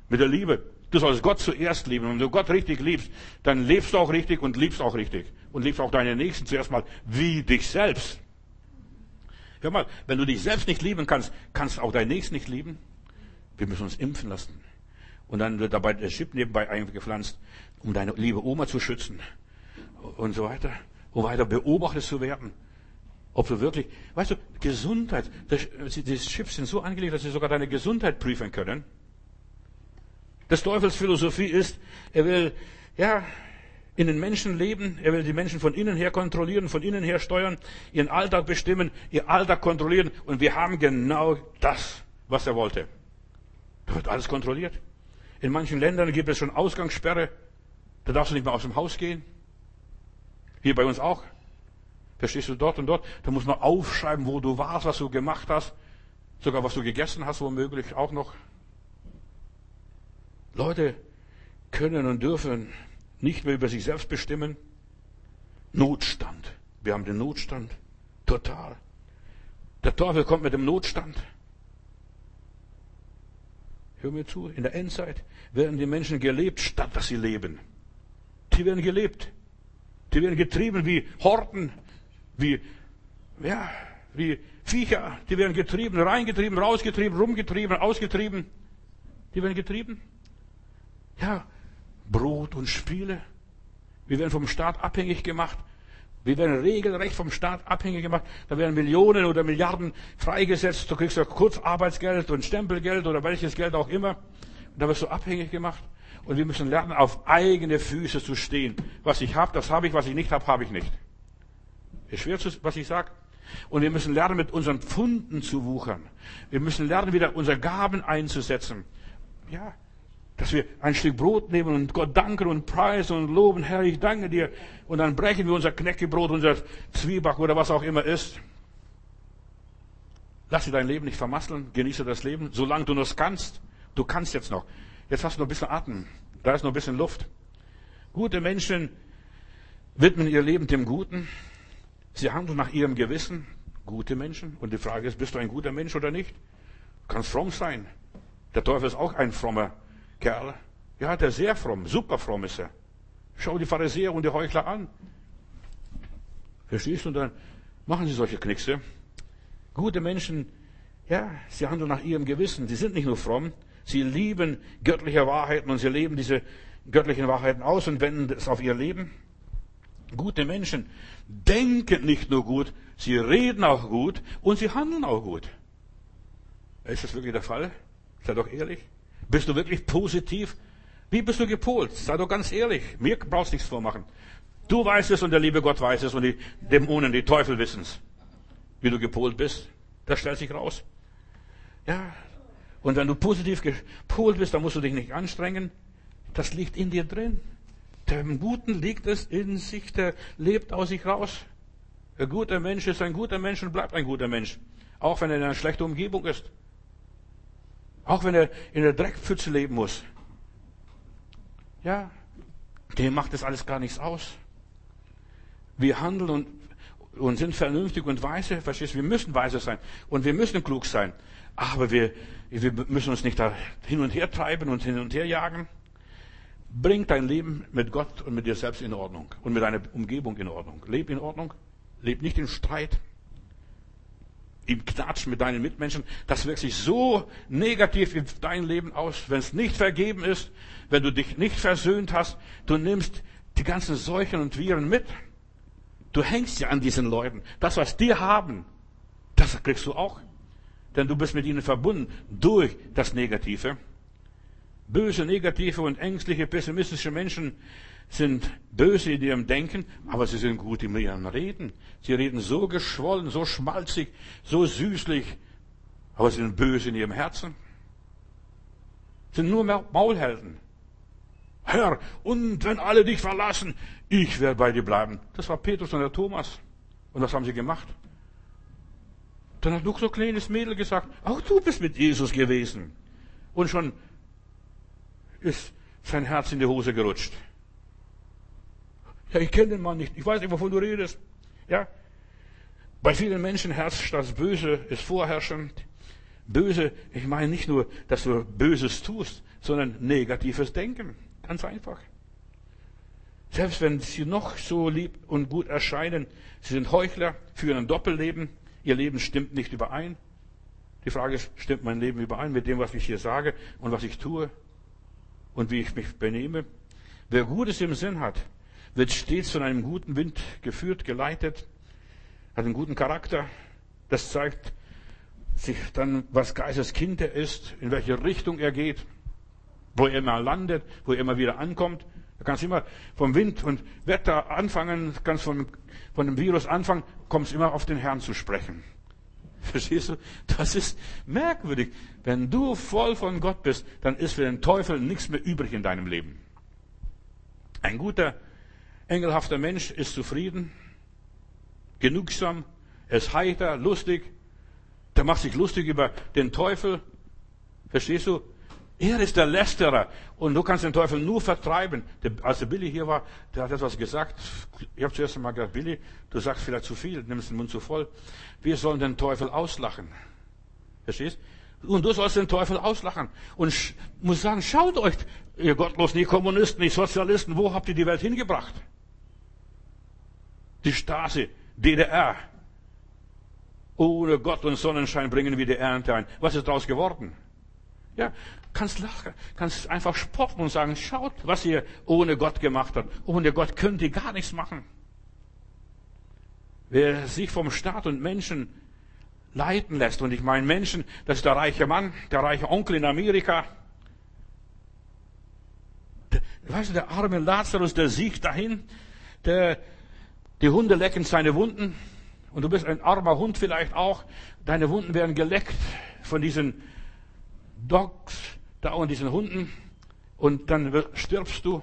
mit der Liebe. Du sollst Gott zuerst lieben. Und wenn du Gott richtig liebst, dann lebst du auch richtig und liebst auch richtig. Und liebst auch deine Nächsten zuerst mal wie dich selbst. Hör mal, wenn du dich selbst nicht lieben kannst, kannst du auch deinen Nächsten nicht lieben. Wir müssen uns impfen lassen. Und dann wird dabei der Chip nebenbei eingepflanzt, um deine liebe Oma zu schützen. Und so weiter um weiter beobachtet zu werden. Ob du wirklich, weißt du, Gesundheit, die Chips sind so angelegt, dass sie sogar deine Gesundheit prüfen können. Des Teufels Philosophie ist, er will, ja, in den Menschen leben, er will die Menschen von innen her kontrollieren, von innen her steuern, ihren Alltag bestimmen, ihr Alltag kontrollieren und wir haben genau das, was er wollte. Da wird alles kontrolliert. In manchen Ländern gibt es schon Ausgangssperre, da darfst du nicht mehr aus dem Haus gehen. Hier bei uns auch. Verstehst du dort und dort? Da muss man aufschreiben, wo du warst, was du gemacht hast. Sogar was du gegessen hast, womöglich auch noch. Leute können und dürfen nicht mehr über sich selbst bestimmen. Notstand. Wir haben den Notstand. Total. Der Teufel kommt mit dem Notstand. Hör mir zu. In der Endzeit werden die Menschen gelebt, statt dass sie leben. Die werden gelebt. Die werden getrieben wie Horten, wie, ja, wie Viecher. Die werden getrieben, reingetrieben, rausgetrieben, rumgetrieben, ausgetrieben. Die werden getrieben. Ja, Brot und Spiele. Wir werden vom Staat abhängig gemacht. Wir werden regelrecht vom Staat abhängig gemacht. Da werden Millionen oder Milliarden freigesetzt. Du kriegst ja Kurzarbeitsgeld und Stempelgeld oder welches Geld auch immer. Und da wirst du abhängig gemacht. Und wir müssen lernen, auf eigene Füße zu stehen. Was ich habe, das habe ich, was ich nicht habe, habe ich nicht. Ist schwer, was ich sage. Und wir müssen lernen, mit unseren Pfunden zu wuchern. Wir müssen lernen, wieder unsere Gaben einzusetzen. Ja, dass wir ein Stück Brot nehmen und Gott danken und preisen und loben, Herr, ich danke dir. Und dann brechen wir unser Knäckebrot, unser Zwieback oder was auch immer ist. Lass dir dein Leben nicht vermasseln, genieße das Leben, solange du noch kannst. Du kannst jetzt noch. Jetzt hast du noch ein bisschen Atem. Da ist noch ein bisschen Luft. Gute Menschen widmen ihr Leben dem Guten. Sie handeln nach ihrem Gewissen. Gute Menschen. Und die Frage ist, bist du ein guter Mensch oder nicht? Du kannst fromm sein. Der Teufel ist auch ein frommer Kerl. Ja, der sehr fromm, super fromm ist er. Schau die Pharisäer und die Heuchler an. Verstehst du? Und dann machen sie solche Knickse. Gute Menschen, ja, sie handeln nach ihrem Gewissen. Sie sind nicht nur fromm, Sie lieben göttliche Wahrheiten und sie leben diese göttlichen Wahrheiten aus und wenden es auf ihr Leben. Gute Menschen denken nicht nur gut, sie reden auch gut und sie handeln auch gut. Ist das wirklich der Fall? Sei doch ehrlich. Bist du wirklich positiv? Wie bist du gepolt? Sei doch ganz ehrlich. Mir brauchst nichts vormachen. Du weißt es und der liebe Gott weiß es und die Dämonen, die Teufel wissen es. Wie du gepolt bist. Das stellt sich raus. Ja, und wenn du positiv gepolt bist, dann musst du dich nicht anstrengen. Das liegt in dir drin. Dem Guten liegt es in sich, der lebt aus sich raus. Ein guter Mensch ist ein guter Mensch und bleibt ein guter Mensch. Auch wenn er in einer schlechten Umgebung ist. Auch wenn er in der Dreckpfütze leben muss. Ja, dem macht das alles gar nichts aus. Wir handeln und, und sind vernünftig und weise, verstehst du? Wir müssen weise sein und wir müssen klug sein. Aber wir, wir müssen uns nicht da hin und her treiben und hin und her jagen. Bring dein Leben mit Gott und mit dir selbst in Ordnung und mit deiner Umgebung in Ordnung. Leb in Ordnung. Leb nicht in Streit im Knatsch mit deinen Mitmenschen, das wirkt sich so negativ in dein Leben aus, wenn es nicht vergeben ist, wenn du dich nicht versöhnt hast, du nimmst die ganzen Seuchen und Viren mit. Du hängst ja an diesen Leuten. Das, was die haben, das kriegst du auch. Denn du bist mit ihnen verbunden durch das Negative. Böse, negative und ängstliche, pessimistische Menschen sind böse in ihrem Denken, aber sie sind gut in ihrem Reden. Sie reden so geschwollen, so schmalzig, so süßlich, aber sie sind böse in ihrem Herzen. Sind nur Maulhelden. Herr, und wenn alle dich verlassen, ich werde bei dir bleiben. Das war Petrus und der Thomas. Und was haben sie gemacht? Dann hat noch so ein kleines Mädel gesagt, auch du bist mit Jesus gewesen. Und schon ist sein Herz in die Hose gerutscht. Ja, ich kenne den Mann nicht. Ich weiß nicht, wovon du redest. Ja. Bei vielen Menschen herrscht das Böse, ist vorherrschend. Böse, ich meine nicht nur, dass du Böses tust, sondern negatives Denken. Ganz einfach. Selbst wenn sie noch so lieb und gut erscheinen, sie sind Heuchler, führen ein Doppelleben, ihr Leben stimmt nicht überein. Die Frage ist, stimmt mein Leben überein mit dem, was ich hier sage und was ich tue und wie ich mich benehme? Wer Gutes im Sinn hat, wird stets von einem guten Wind geführt, geleitet, hat einen guten Charakter. Das zeigt sich dann, was Geistes Kind er ist, in welche Richtung er geht, wo er immer landet, wo er immer wieder ankommt. Du kannst immer vom Wind und Wetter anfangen, kannst von, von dem Virus anfangen, kommst immer auf den Herrn zu sprechen. *laughs* Verstehst du? Das ist merkwürdig. Wenn du voll von Gott bist, dann ist für den Teufel nichts mehr übrig in deinem Leben. Ein guter Engelhafter Mensch ist zufrieden, genugsam, er ist heiter, lustig, der macht sich lustig über den Teufel. Verstehst du? Er ist der Lästerer und du kannst den Teufel nur vertreiben. Der, als der Billy hier war, der hat etwas gesagt. Ich habe zuerst einmal gesagt, Billy, du sagst vielleicht zu viel, nimmst den Mund zu voll. Wir sollen den Teufel auslachen. Verstehst? Und du sollst den Teufel auslachen. Und muss sagen, schaut euch, ihr Gottlosen, ihr Kommunisten, ihr Sozialisten, wo habt ihr die Welt hingebracht? Die Stasi, DDR. Ohne Gott und Sonnenschein bringen wir die Ernte ein. Was ist daraus geworden? Ja, kannst lachen, kannst einfach spotten und sagen, schaut, was ihr ohne Gott gemacht habt. Ohne Gott könnt ihr gar nichts machen. Wer sich vom Staat und Menschen leiten lässt, und ich meine Menschen, das ist der reiche Mann, der reiche Onkel in Amerika, weißt du, der arme Lazarus, der sieht dahin, der die Hunde lecken seine Wunden. Und du bist ein armer Hund vielleicht auch. Deine Wunden werden geleckt von diesen Dogs da und diesen Hunden. Und dann stirbst du.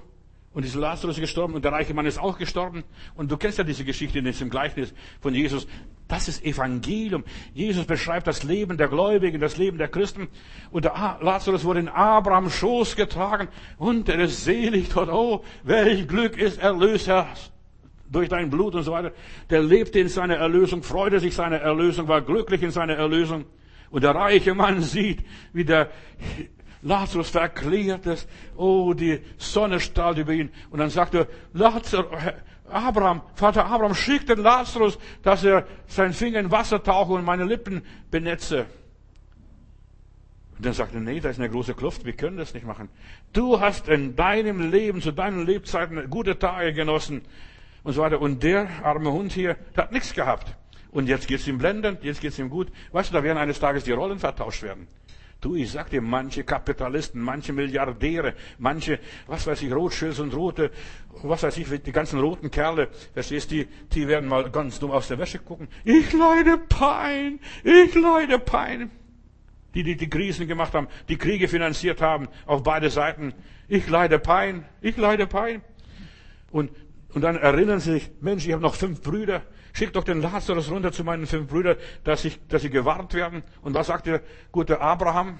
Und dieser Lazarus ist gestorben und der reiche Mann ist auch gestorben. Und du kennst ja diese Geschichte in diesem Gleichnis von Jesus. Das ist Evangelium. Jesus beschreibt das Leben der Gläubigen, das Leben der Christen. Und der Lazarus wurde in Abrahams Schoß getragen und er ist selig dort. Oh, welch Glück ist Erlöser durch dein Blut und so weiter, der lebte in seiner Erlösung, freute sich seiner Erlösung, war glücklich in seiner Erlösung. Und der reiche Mann sieht, wie der Lazarus verklärt ist. Oh, die Sonne strahlt über ihn. Und dann sagt er, Lazarus, Abraham, Vater Abraham, schick den Lazarus, dass er seinen Finger in Wasser tauche und meine Lippen benetze. Und dann sagt er, nee, da ist eine große Kluft, wir können das nicht machen. Du hast in deinem Leben, zu deinen Lebzeiten gute Tage genossen und so weiter. Und der arme Hund hier, der hat nichts gehabt. Und jetzt geht's ihm blendend, jetzt geht's ihm gut. Weißt du, da werden eines Tages die Rollen vertauscht werden. Du, ich sag dir, manche Kapitalisten, manche Milliardäre, manche, was weiß ich, Rothschilds und Rote, was weiß ich, die ganzen roten Kerle, verstehst du, die, die werden mal ganz dumm aus der Wäsche gucken. Ich leide Pein, ich leide Pein. Die, die die Krisen gemacht haben, die Kriege finanziert haben, auf beide Seiten. Ich leide Pein, ich leide Pein. Und und dann erinnern sie sich, Mensch, ich habe noch fünf Brüder. Schick doch den Lazarus runter zu meinen fünf Brüdern, dass, ich, dass sie gewarnt werden. Und was sagt der gute Abraham?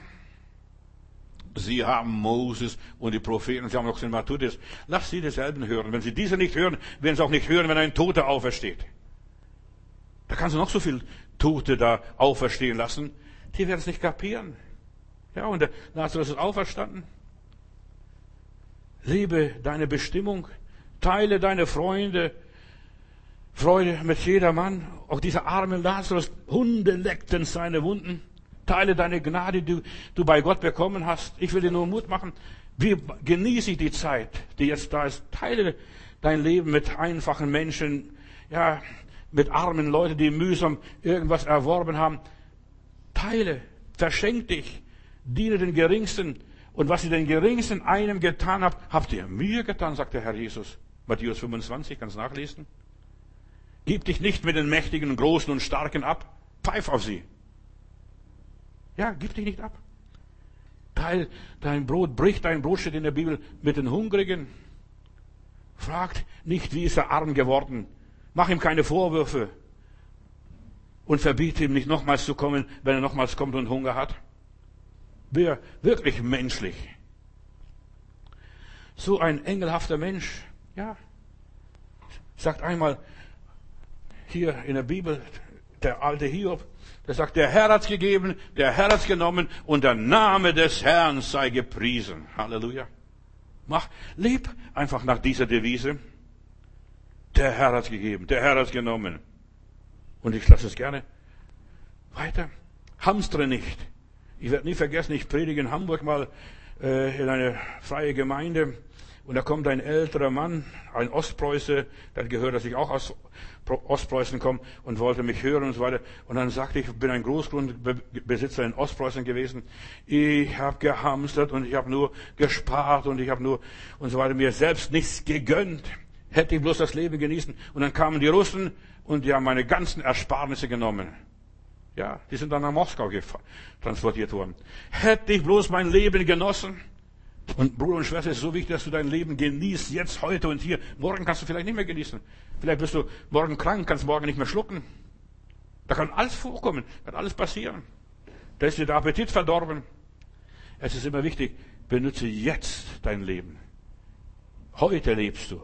Sie haben Moses und die Propheten, Sie haben auch den Matthäus. Lass Sie dieselben hören. Wenn Sie diese nicht hören, werden Sie auch nicht hören, wenn ein Toter aufersteht. Da kannst du noch so viel Tote da auferstehen lassen. Die werden es nicht kapieren. Ja, und der Lazarus ist auferstanden. Lebe deine Bestimmung. Teile deine Freunde. Freude mit jedermann. Auch dieser arme Lazarus, Hunde leckten seine Wunden. Teile deine Gnade, die du bei Gott bekommen hast. Ich will dir nur Mut machen. Wie genieße die Zeit, die jetzt da ist. Teile dein Leben mit einfachen Menschen, ja, mit armen Leuten, die mühsam irgendwas erworben haben. Teile, verschenk dich, diene den Geringsten. Und was ihr den Geringsten einem getan habt, habt ihr mir getan, sagt der Herr Jesus. Matthäus 25, kannst nachlesen. Gib dich nicht mit den Mächtigen, Großen und Starken ab. Pfeif auf sie. Ja, gib dich nicht ab. Teil dein Brot, brich dein Brot, steht in der Bibel, mit den Hungrigen. Fragt nicht, wie ist er arm geworden. Mach ihm keine Vorwürfe. Und verbiete ihm nicht nochmals zu kommen, wenn er nochmals kommt und Hunger hat. Wäre wirklich menschlich. So ein engelhafter Mensch, ja, sagt einmal hier in der Bibel, der alte Hiob, der sagt, der Herr hat's gegeben, der Herr hat's genommen und der Name des Herrn sei gepriesen. Halleluja. Mach, leb einfach nach dieser Devise. Der Herr hat's gegeben, der Herr hat's genommen. Und ich lasse es gerne weiter. Hamstere nicht. Ich werde nie vergessen, ich predige in Hamburg mal äh, in eine freie Gemeinde und da kommt ein älterer Mann, ein Ostpreuße, der gehört, dass ich auch aus Ostpreußen komme und wollte mich hören und so weiter. Und dann sagte ich, ich bin ein Großgrundbesitzer in Ostpreußen gewesen. Ich habe gehamstert und ich habe nur gespart und ich habe nur und so weiter mir selbst nichts gegönnt. Hätte ich bloß das Leben genießen. Und dann kamen die Russen und die haben meine ganzen Ersparnisse genommen. Ja, die sind dann nach Moskau transportiert worden. Hätte ich bloß mein Leben genossen, und Bruder und Schwester, es ist so wichtig, dass du dein Leben genießt, jetzt, heute und hier. Morgen kannst du vielleicht nicht mehr genießen. Vielleicht bist du morgen krank, kannst morgen nicht mehr schlucken. Da kann alles vorkommen, kann alles passieren. Da ist dir der Appetit verdorben. Es ist immer wichtig, benutze jetzt dein Leben. Heute lebst du.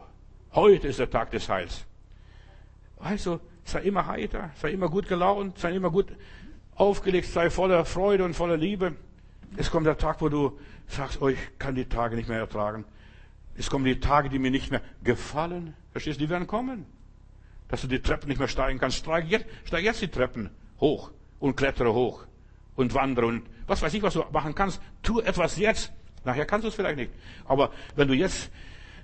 Heute ist der Tag des Heils. Also, sei immer heiter, sei immer gut gelaunt, sei immer gut aufgelegt, sei voller Freude und voller Liebe. Es kommt der Tag, wo du sagst, oh, ich kann die Tage nicht mehr ertragen. Es kommen die Tage, die mir nicht mehr gefallen. Verstehst du? Die werden kommen. Dass du die Treppen nicht mehr steigen kannst. Steig jetzt, steig jetzt die Treppen hoch und klettere hoch und wandere und was weiß ich, was du machen kannst. Tu etwas jetzt. Nachher kannst du es vielleicht nicht. Aber wenn du jetzt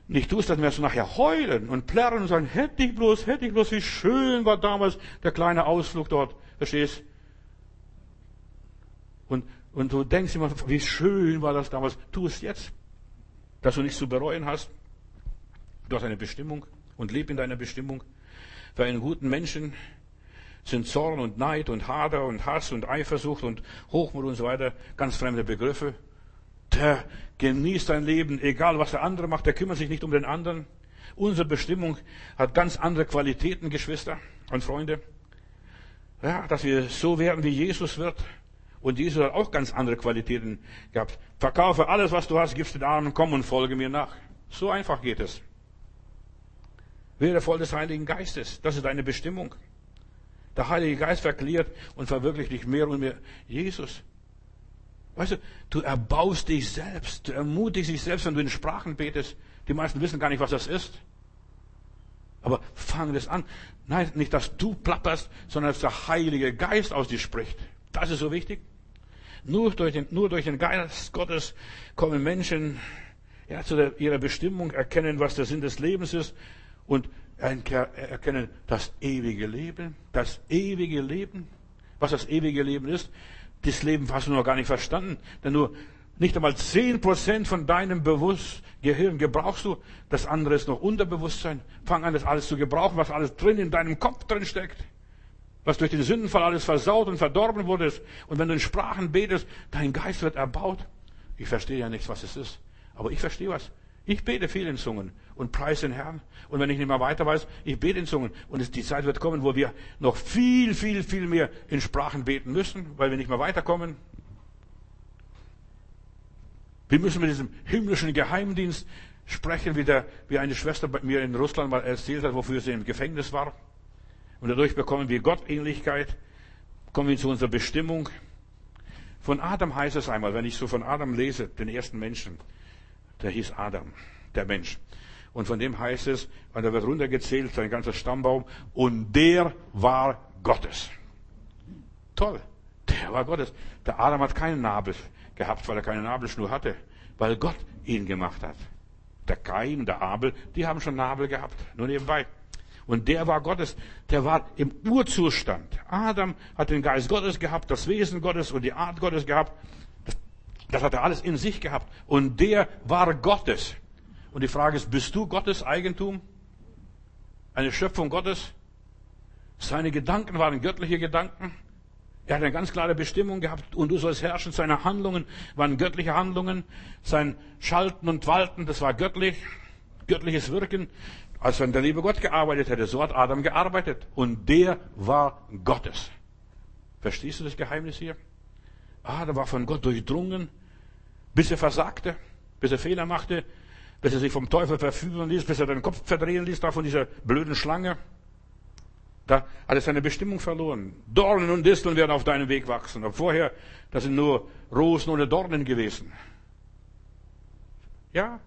nicht tust, dann wirst du nachher heulen und plärren und sagen, hätte ich bloß, hätte ich bloß, wie schön war damals der kleine Ausflug dort. Verstehst? Und und du denkst immer, wie schön war das damals. Tu es jetzt, dass du nichts zu bereuen hast. Du hast eine Bestimmung und leb in deiner Bestimmung. Für einen guten Menschen sind Zorn und Neid und Hader und Hass und Eifersucht und Hochmut und so weiter ganz fremde Begriffe. Der genießt sein Leben, egal was der andere macht, der kümmert sich nicht um den anderen. Unsere Bestimmung hat ganz andere Qualitäten, Geschwister und Freunde. Ja, dass wir so werden, wie Jesus wird. Und Jesus hat auch ganz andere Qualitäten gehabt. Verkaufe alles, was du hast, gibst den Armen, komm und folge mir nach. So einfach geht es. Werde voll des Heiligen Geistes. Das ist deine Bestimmung. Der Heilige Geist verklärt und verwirklicht dich mehr und mehr. Jesus. Weißt du, du erbaust dich selbst. Du ermutigst dich selbst, wenn du in Sprachen betest. Die meisten wissen gar nicht, was das ist. Aber fang das an. Nein, nicht, dass du plapperst, sondern dass der Heilige Geist aus dir spricht. Das ist so wichtig. Nur durch den, nur durch den Geist Gottes kommen Menschen ja, zu der, ihrer Bestimmung, erkennen, was der Sinn des Lebens ist und erkennen das ewige Leben. Das ewige Leben. Was das ewige Leben ist, das Leben hast du noch gar nicht verstanden. Denn nur nicht einmal zehn Prozent von deinem Bewusst Gehirn gebrauchst du. Das andere ist noch Unterbewusstsein. Fang an, das alles zu gebrauchen, was alles drin in deinem Kopf drin steckt was durch den Sündenfall alles versaut und verdorben wurde. Und wenn du in Sprachen betest, dein Geist wird erbaut. Ich verstehe ja nichts, was es ist. Aber ich verstehe was. Ich bete viel in Zungen und preise den Herrn. Und wenn ich nicht mehr weiter weiß, ich bete in Zungen. Und die Zeit wird kommen, wo wir noch viel, viel, viel mehr in Sprachen beten müssen, weil wir nicht mehr weiterkommen. Wir müssen mit diesem himmlischen Geheimdienst sprechen, wie, der, wie eine Schwester bei mir in Russland mal erzählt hat, wofür sie im Gefängnis war. Und dadurch bekommen wir Gottähnlichkeit, kommen wir zu unserer Bestimmung. Von Adam heißt es einmal, wenn ich so von Adam lese, den ersten Menschen, der hieß Adam, der Mensch. Und von dem heißt es, und da wird runtergezählt, sein ganzer Stammbaum, und der war Gottes. Toll. Der war Gottes. Der Adam hat keinen Nabel gehabt, weil er keine Nabelschnur hatte, weil Gott ihn gemacht hat. Der Kain, der Abel, die haben schon Nabel gehabt, nur nebenbei. Und der war Gottes, der war im Urzustand. Adam hat den Geist Gottes gehabt, das Wesen Gottes und die Art Gottes gehabt. Das, hat er alles in sich gehabt. Und der war Gottes. Und die Frage ist, bist du Gottes Eigentum? Eine Schöpfung Gottes? Seine Gedanken waren göttliche Gedanken. Er hat eine ganz klare Bestimmung gehabt und du sollst herrschen. Seine Handlungen waren göttliche Handlungen. Sein Schalten und Walten, das war göttlich. Göttliches Wirken. Als wenn der liebe Gott gearbeitet hätte, so hat Adam gearbeitet. Und der war Gottes. Verstehst du das Geheimnis hier? Adam war von Gott durchdrungen, bis er versagte, bis er Fehler machte, bis er sich vom Teufel verführen ließ, bis er den Kopf verdrehen ließ, da von dieser blöden Schlange. Da hat er seine Bestimmung verloren. Dornen und Disteln werden auf deinem Weg wachsen. Aber vorher, das sind nur Rosen oder Dornen gewesen. Ja,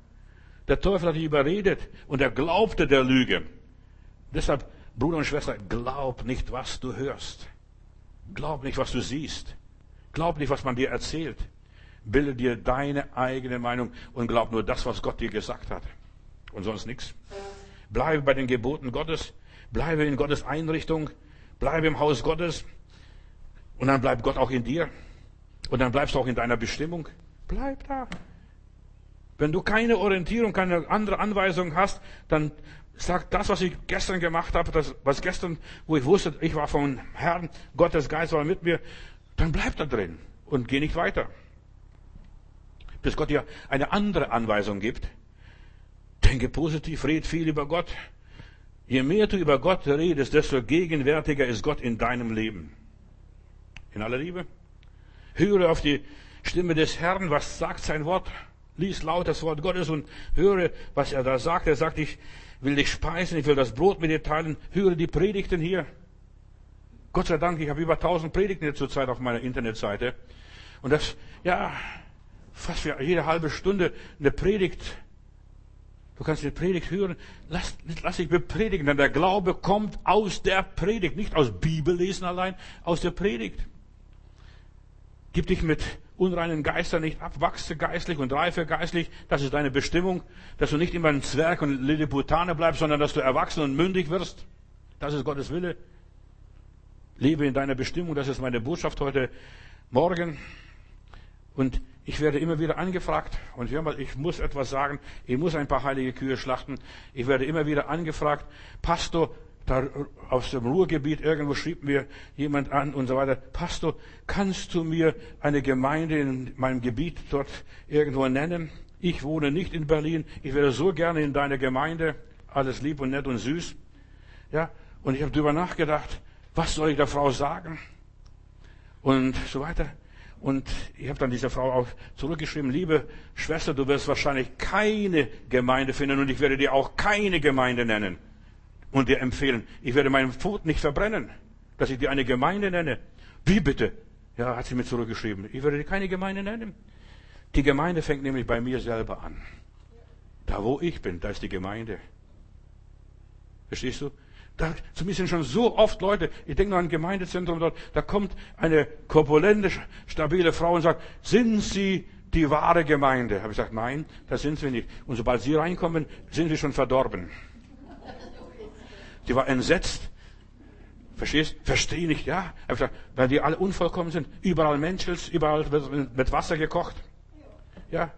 der Teufel hat dich überredet und er glaubte der Lüge. Deshalb, Bruder und Schwester, glaub nicht, was du hörst. Glaub nicht, was du siehst. Glaub nicht, was man dir erzählt. Bilde dir deine eigene Meinung und glaub nur das, was Gott dir gesagt hat. Und sonst nichts. Bleibe bei den Geboten Gottes. Bleibe in Gottes Einrichtung. Bleibe im Haus Gottes. Und dann bleibt Gott auch in dir. Und dann bleibst du auch in deiner Bestimmung. Bleib da. Wenn du keine Orientierung, keine andere Anweisung hast, dann sag das, was ich gestern gemacht habe, das, was gestern, wo ich wusste, ich war vom Herrn, Gottes Geist war mit mir, dann bleib da drin und geh nicht weiter. Bis Gott dir eine andere Anweisung gibt. Denke positiv, red viel über Gott. Je mehr du über Gott redest, desto gegenwärtiger ist Gott in deinem Leben. In aller Liebe. Höre auf die Stimme des Herrn, was sagt sein Wort. Lies laut das Wort Gottes und höre, was er da sagt. Er sagt, ich will dich speisen, ich will das Brot mit dir teilen. Höre die Predigten hier. Gott sei Dank, ich habe über 1000 Predigten zurzeit auf meiner Internetseite. Und das, ja, fast für jede halbe Stunde eine Predigt Du kannst die Predigt hören. Lass, lass dich bepredigen, denn der Glaube kommt aus der Predigt, nicht aus Bibellesen allein, aus der Predigt. Gib dich mit unreinen Geistern nicht ab, wachse geistlich und reife geistlich. Das ist deine Bestimmung, dass du nicht immer ein Zwerg und Lilliputane bleibst, sondern dass du erwachsen und mündig wirst. Das ist Gottes Wille. Lebe in deiner Bestimmung. Das ist meine Botschaft heute Morgen. Und ich werde immer wieder angefragt, und ich muss etwas sagen, ich muss ein paar heilige Kühe schlachten. Ich werde immer wieder angefragt, Pastor, da aus dem Ruhrgebiet irgendwo schrieb mir jemand an und so weiter, Pastor, kannst du mir eine Gemeinde in meinem Gebiet dort irgendwo nennen? Ich wohne nicht in Berlin, ich wäre so gerne in deiner Gemeinde, alles lieb und nett und süß. Ja, und ich habe darüber nachgedacht, was soll ich der Frau sagen? Und so weiter. Und ich habe dann dieser Frau auch zurückgeschrieben, liebe Schwester, du wirst wahrscheinlich keine Gemeinde finden und ich werde dir auch keine Gemeinde nennen und dir empfehlen. Ich werde meinen Pfoten nicht verbrennen, dass ich dir eine Gemeinde nenne. Wie bitte? Ja, hat sie mir zurückgeschrieben. Ich werde dir keine Gemeinde nennen. Die Gemeinde fängt nämlich bei mir selber an. Da wo ich bin, da ist die Gemeinde. Verstehst du? Da, zu mir sind schon so oft Leute, ich denke noch an ein Gemeindezentrum dort, da kommt eine korpulente, stabile Frau und sagt, sind Sie die wahre Gemeinde? Habe ich gesagt, nein, das sind Sie nicht. Und sobald Sie reinkommen, sind Sie schon verdorben. Die war entsetzt. Verstehst? Verstehe nicht, ja. Weil die alle unvollkommen sind. Überall Menschels, überall wird mit Wasser gekocht. Ja.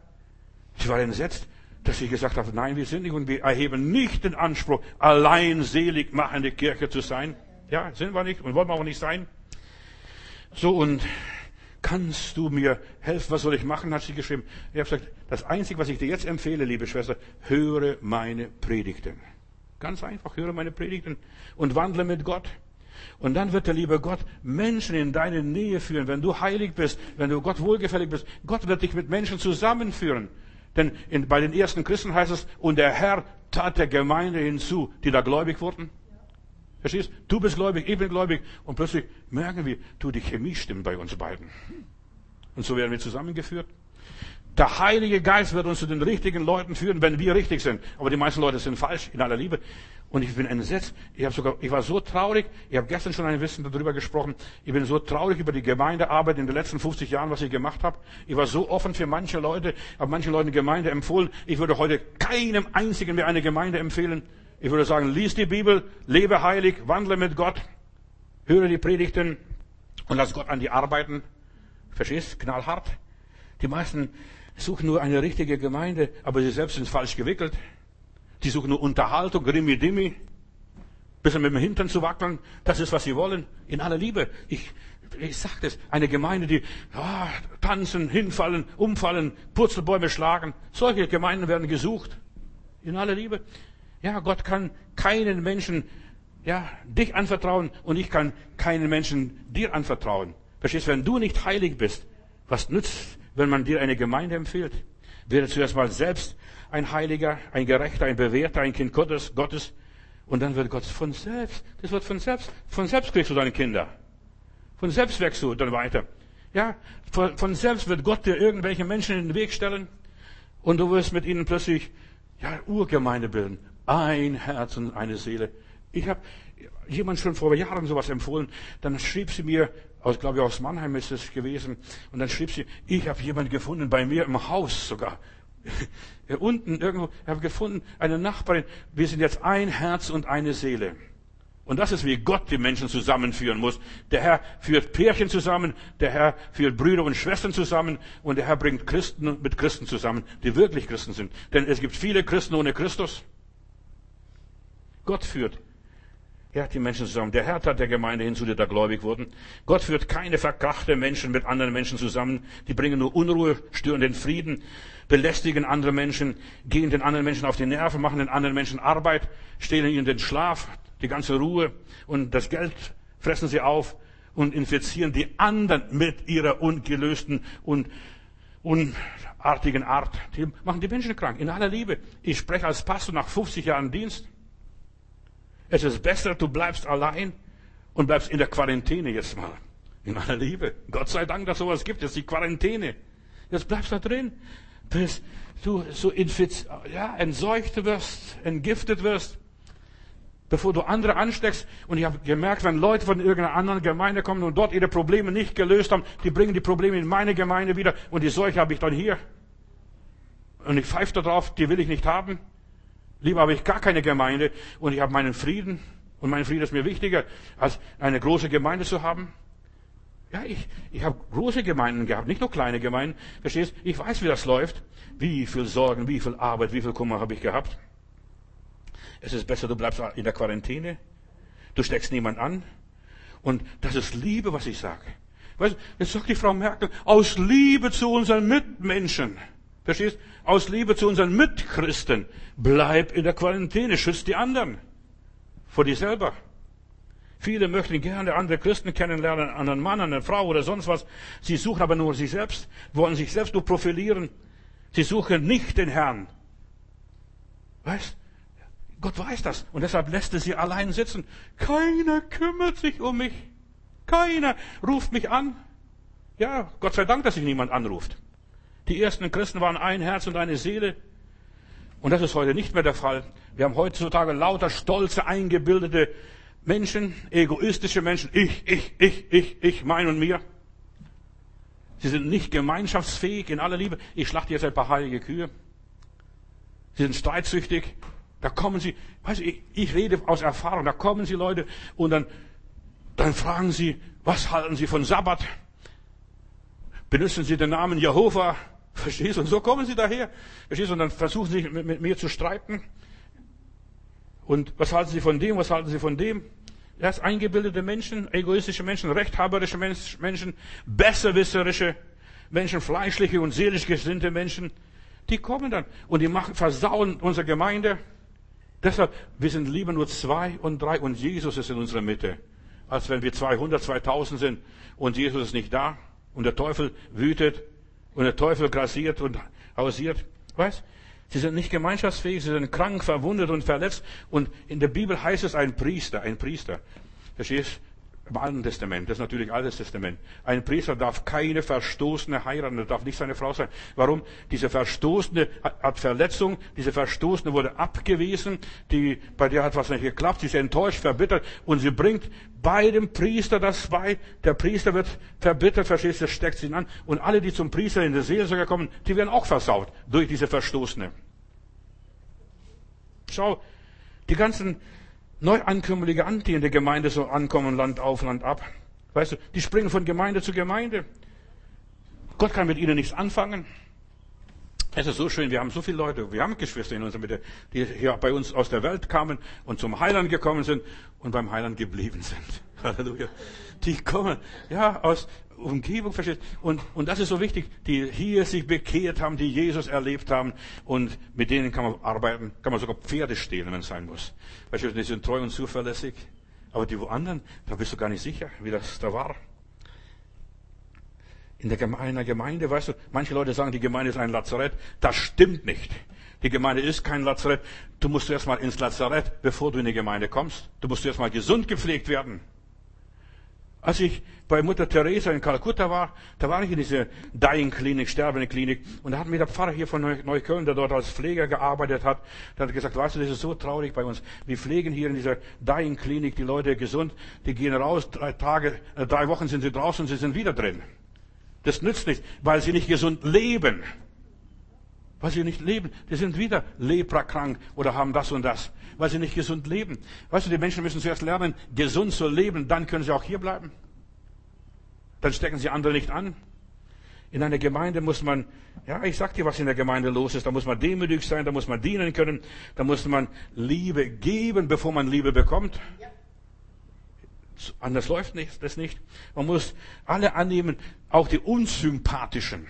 Sie war entsetzt dass ich gesagt habe, nein, wir sind nicht und wir erheben nicht den Anspruch, allein selig machende Kirche zu sein. Ja, sind wir nicht und wollen wir auch nicht sein. So, und kannst du mir helfen? Was soll ich machen? hat sie geschrieben. Ich habe gesagt, das Einzige, was ich dir jetzt empfehle, liebe Schwester, höre meine Predigten. Ganz einfach, höre meine Predigten und wandle mit Gott. Und dann wird der liebe Gott Menschen in deine Nähe führen, wenn du heilig bist, wenn du Gott wohlgefällig bist. Gott wird dich mit Menschen zusammenführen. Denn in, bei den ersten Christen heißt es, und der Herr tat der Gemeinde hinzu, die da gläubig wurden. Verstehst? Du bist gläubig, ich bin gläubig. Und plötzlich merken wir, du, die Chemie stimmt bei uns beiden. Und so werden wir zusammengeführt. Der Heilige Geist wird uns zu den richtigen Leuten führen, wenn wir richtig sind. Aber die meisten Leute sind falsch, in aller Liebe. Und ich bin entsetzt. Ich, habe sogar, ich war so traurig. Ich habe gestern schon ein bisschen darüber gesprochen. Ich bin so traurig über die Gemeindearbeit in den letzten 50 Jahren, was ich gemacht habe. Ich war so offen für manche Leute, habe manchen Leuten Gemeinde empfohlen. Ich würde heute keinem einzigen mehr eine Gemeinde empfehlen. Ich würde sagen, lies die Bibel, lebe heilig, wandle mit Gott, höre die Predigten und lass Gott an die arbeiten. Verstehst? Knallhart. Die meisten suchen nur eine richtige Gemeinde, aber sie selbst sind falsch gewickelt. Die suchen nur Unterhaltung, Grimmi Dimmi, bisschen mit dem Hintern zu wackeln. Das ist, was sie wollen. In aller Liebe. Ich, ich sag das. Eine Gemeinde, die ah, tanzen, hinfallen, umfallen, Purzelbäume schlagen. Solche Gemeinden werden gesucht. In aller Liebe. Ja, Gott kann keinen Menschen, ja, dich anvertrauen und ich kann keinen Menschen dir anvertrauen. Verstehst, wenn du nicht heilig bist, was nützt wenn man dir eine Gemeinde empfiehlt. Werde zuerst mal selbst ein Heiliger, ein Gerechter, ein Bewährter, ein Kind Gottes, Gottes. Und dann wird Gott von selbst, das wird von selbst, von selbst kriegst du deine Kinder. Von selbst wächst du dann weiter. Ja, von, von selbst wird Gott dir irgendwelche Menschen in den Weg stellen und du wirst mit ihnen plötzlich, ja, Urgemeinde bilden. Ein Herz und eine Seele. Ich habe jemand schon vor Jahren sowas empfohlen. Dann schrieb sie mir, aus, glaube ich, aus Mannheim ist es gewesen. Und dann schrieb sie, ich habe jemanden gefunden, bei mir im Haus sogar. *laughs* Unten irgendwo, ich habe gefunden, eine Nachbarin, wir sind jetzt ein Herz und eine Seele. Und das ist, wie Gott die Menschen zusammenführen muss. Der Herr führt Pärchen zusammen, der Herr führt Brüder und Schwestern zusammen und der Herr bringt Christen mit Christen zusammen, die wirklich Christen sind. Denn es gibt viele Christen ohne Christus. Gott führt er hat die Menschen zusammen. Der Herr hat der Gemeinde hinzu, die da gläubig wurden. Gott führt keine verkrachte Menschen mit anderen Menschen zusammen. Die bringen nur Unruhe, stören den Frieden, belästigen andere Menschen, gehen den anderen Menschen auf die Nerven, machen den anderen Menschen Arbeit, stehlen ihnen den Schlaf, die ganze Ruhe und das Geld fressen sie auf und infizieren die anderen mit ihrer ungelösten und unartigen Art. Die machen die Menschen krank, in aller Liebe. Ich spreche als Pastor nach 50 Jahren Dienst. Es ist besser, du bleibst allein und bleibst in der Quarantäne jetzt mal. In aller Liebe. Gott sei Dank, dass sowas gibt. Jetzt die Quarantäne. Jetzt bleibst du da drin, bis du so infiz ja, entseucht wirst, entgiftet wirst, bevor du andere ansteckst. Und ich habe gemerkt, wenn Leute von irgendeiner anderen Gemeinde kommen und dort ihre Probleme nicht gelöst haben, die bringen die Probleme in meine Gemeinde wieder und die Seuche habe ich dann hier. Und ich pfeife da drauf, die will ich nicht haben. Lieber habe ich gar keine Gemeinde und ich habe meinen Frieden. Und mein Frieden ist mir wichtiger, als eine große Gemeinde zu haben. Ja, ich, ich habe große Gemeinden gehabt, nicht nur kleine Gemeinden. Verstehst? Ich weiß, wie das läuft. Wie viel Sorgen, wie viel Arbeit, wie viel Kummer habe ich gehabt. Es ist besser, du bleibst in der Quarantäne. Du steckst niemand an. Und das ist Liebe, was ich sage. Weißt, jetzt sagt die Frau Merkel, aus Liebe zu unseren Mitmenschen. Verstehst? Aus Liebe zu unseren Mitchristen. Bleib in der Quarantäne, schützt die anderen. Vor dir selber. Viele möchten gerne andere Christen kennenlernen, einen anderen Mann, eine Frau oder sonst was. Sie suchen aber nur sich selbst, wollen sich selbst nur profilieren. Sie suchen nicht den Herrn. Weißt? Gott weiß das. Und deshalb lässt er sie allein sitzen. Keiner kümmert sich um mich. Keiner ruft mich an. Ja, Gott sei Dank, dass sich niemand anruft. Die ersten Christen waren ein Herz und eine Seele. Und das ist heute nicht mehr der Fall. Wir haben heutzutage lauter stolze, eingebildete Menschen, egoistische Menschen. Ich, ich, ich, ich, ich, mein und mir. Sie sind nicht gemeinschaftsfähig in aller Liebe. Ich schlachte jetzt ein paar heilige Kühe. Sie sind streitsüchtig. Da kommen sie, weißt du, ich, ich rede aus Erfahrung, da kommen sie Leute und dann, dann fragen sie, was halten sie von Sabbat? Benutzen sie den Namen Jehova? Verstehst du? Und so kommen sie daher. Verstehst du? Und dann versuchen sie mit, mit mir zu streiten. Und was halten sie von dem? Was halten sie von dem? Erst eingebildete Menschen, egoistische Menschen, rechthaberische Menschen, besserwisserische Menschen, fleischliche und seelisch gesinnte Menschen, die kommen dann und die machen, versauen unsere Gemeinde. Deshalb, wir sind lieber nur zwei und drei und Jesus ist in unserer Mitte. als wenn wir 200, 2000 sind und Jesus ist nicht da und der Teufel wütet und der Teufel grassiert und hausiert. Weißt? Sie sind nicht gemeinschaftsfähig, sie sind krank, verwundet und verletzt. Und in der Bibel heißt es ein Priester, ein Priester. Verstehst? Im Alten Testament, das ist natürlich Altes Testament. Ein Priester darf keine Verstoßene heiraten, er darf nicht seine Frau sein. Warum? Diese Verstoßene hat Verletzung, diese Verstoßene wurde abgewiesen, die, bei der hat was nicht geklappt, sie ist enttäuscht, verbittert und sie bringt bei dem Priester das bei. Der Priester wird verbittert, verstehst du, steckt sie an. Und alle, die zum Priester in der Seelsorge kommen, die werden auch versaut durch diese Verstoßene. Schau, die ganzen Neuankömmlinge an, die in der Gemeinde so ankommen, Land auf, Land ab. Weißt du, die springen von Gemeinde zu Gemeinde. Gott kann mit ihnen nichts anfangen. Es ist so schön, wir haben so viele Leute, wir haben Geschwister in unserer Mitte, die hier bei uns aus der Welt kamen und zum Heiland gekommen sind und beim Heiland geblieben sind. *laughs* Halleluja. Die kommen, ja, aus Umgebung, versteht? Und, und das ist so wichtig, die hier sich bekehrt haben, die Jesus erlebt haben und mit denen kann man arbeiten, kann man sogar Pferde stehlen, wenn es sein muss. Weißt du, die sind treu und zuverlässig. Aber die woandern, da bist du gar nicht sicher, wie das da war in der Gemeinde, Gemeinde, weißt du, manche Leute sagen, die Gemeinde ist ein Lazarett. Das stimmt nicht. Die Gemeinde ist kein Lazarett. Du musst erst mal ins Lazarett, bevor du in die Gemeinde kommst. Du musst erst mal gesund gepflegt werden. Als ich bei Mutter Teresa in Kalkutta war, da war ich in dieser Dying Klinik, sterbende Klinik, und da hat mir der Pfarrer hier von Neukölln, der dort als Pfleger gearbeitet hat, der hat gesagt, weißt du, das ist so traurig bei uns. Wir pflegen hier in dieser Dying Klinik die Leute gesund, die gehen raus, drei Tage, äh, drei Wochen sind sie draußen, sie sind wieder drin. Das nützt nichts, weil sie nicht gesund leben. Weil sie nicht leben. Die sind wieder leprakrank oder haben das und das. Weil sie nicht gesund leben. Weißt du, die Menschen müssen zuerst lernen, gesund zu leben, dann können sie auch hier bleiben. Dann stecken sie andere nicht an. In einer Gemeinde muss man, ja, ich sag dir, was in der Gemeinde los ist. Da muss man demütig sein, da muss man dienen können, da muss man Liebe geben, bevor man Liebe bekommt. Ja. Anders läuft das nicht. Man muss alle annehmen, auch die unsympathischen.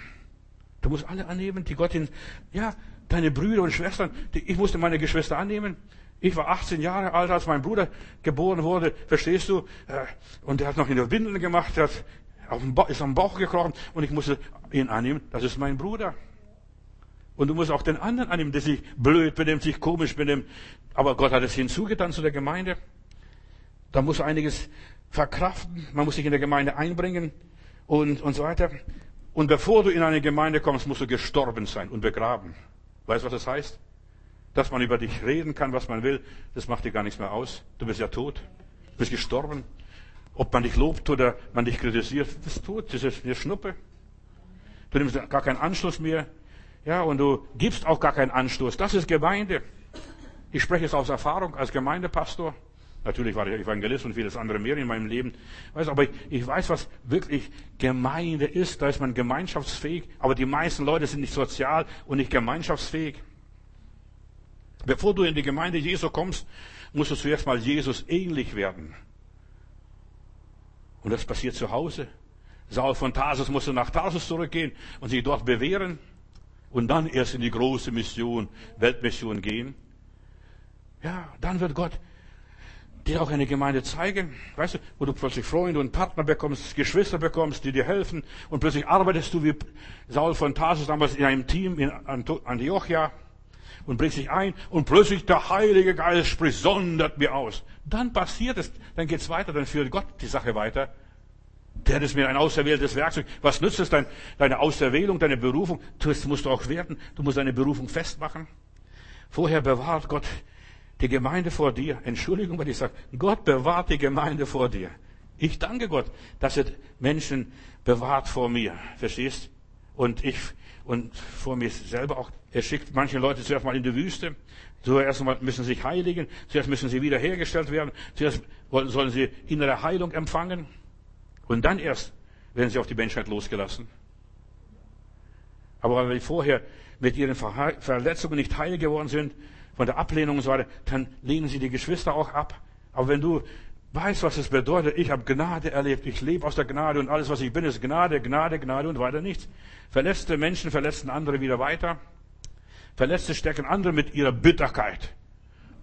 Du musst alle annehmen, die Gott in, ja, deine Brüder und Schwestern, die, ich musste meine Geschwister annehmen. Ich war 18 Jahre alt, als mein Bruder geboren wurde, verstehst du? Äh, und er hat noch in der Windeln gemacht, er hat auf ba ist am Bauch gekrochen und ich musste ihn annehmen, das ist mein Bruder. Und du musst auch den anderen annehmen, der sich blöd benimmt, sich komisch benimmt. Aber Gott hat es hinzugetan zu der Gemeinde. Da muss einiges verkraften, man muss sich in der Gemeinde einbringen und, und so weiter. Und bevor du in eine Gemeinde kommst, musst du gestorben sein und begraben. Weißt du, was das heißt? Dass man über dich reden kann, was man will, das macht dir gar nichts mehr aus. Du bist ja tot. Du bist gestorben. Ob man dich lobt oder man dich kritisiert, das ist tot. Das ist eine Schnuppe. Du nimmst gar keinen Anschluss mehr. Ja, und du gibst auch gar keinen Anstoß. Das ist Gemeinde. Ich spreche es aus Erfahrung als Gemeindepastor. Natürlich war ich Evangelist und vieles andere mehr in meinem Leben. Weiß, aber ich, ich weiß, was wirklich Gemeinde ist. Da ist man gemeinschaftsfähig. Aber die meisten Leute sind nicht sozial und nicht gemeinschaftsfähig. Bevor du in die Gemeinde Jesu kommst, musst du zuerst mal Jesus ähnlich werden. Und das passiert zu Hause. Saul von Tarsus musste nach Tarsus zurückgehen und sich dort bewähren und dann erst in die große Mission, Weltmission gehen. Ja, dann wird Gott dir auch eine Gemeinde zeigen, weißt du, wo du plötzlich Freunde und Partner bekommst, Geschwister bekommst, die dir helfen und plötzlich arbeitest du wie Saul von Tarsus damals in einem Team in Antiochia und bringst dich ein und plötzlich der Heilige Geist spricht, sondert mir aus. Dann passiert es, dann geht's weiter, dann führt Gott die Sache weiter. Der ist mir ein auserwähltes Werkzeug. Was nützt es dein, deine Auserwählung, deine Berufung? Das musst du auch werden. Du musst deine Berufung festmachen. Vorher bewahrt Gott die Gemeinde vor dir. Entschuldigung, wenn ich sage, Gott bewahrt die Gemeinde vor dir. Ich danke Gott, dass er Menschen bewahrt vor mir. Verstehst? Und ich, und vor mir selber auch. Er schickt manche Leute zuerst mal in die Wüste. Zuerst mal müssen sie sich heiligen. Zuerst müssen sie wiederhergestellt werden. Zuerst sollen sie innere Heilung empfangen. Und dann erst werden sie auf die Menschheit losgelassen. Aber weil wir vorher mit ihren Verletzungen nicht heil geworden sind, von der Ablehnung und so weiter, dann lehnen sie die Geschwister auch ab. Aber wenn du weißt, was es bedeutet, ich habe Gnade erlebt, ich lebe aus der Gnade und alles, was ich bin, ist Gnade, Gnade, Gnade und weiter nichts. Verletzte Menschen verletzen andere wieder weiter. Verletzte stecken andere mit ihrer Bitterkeit.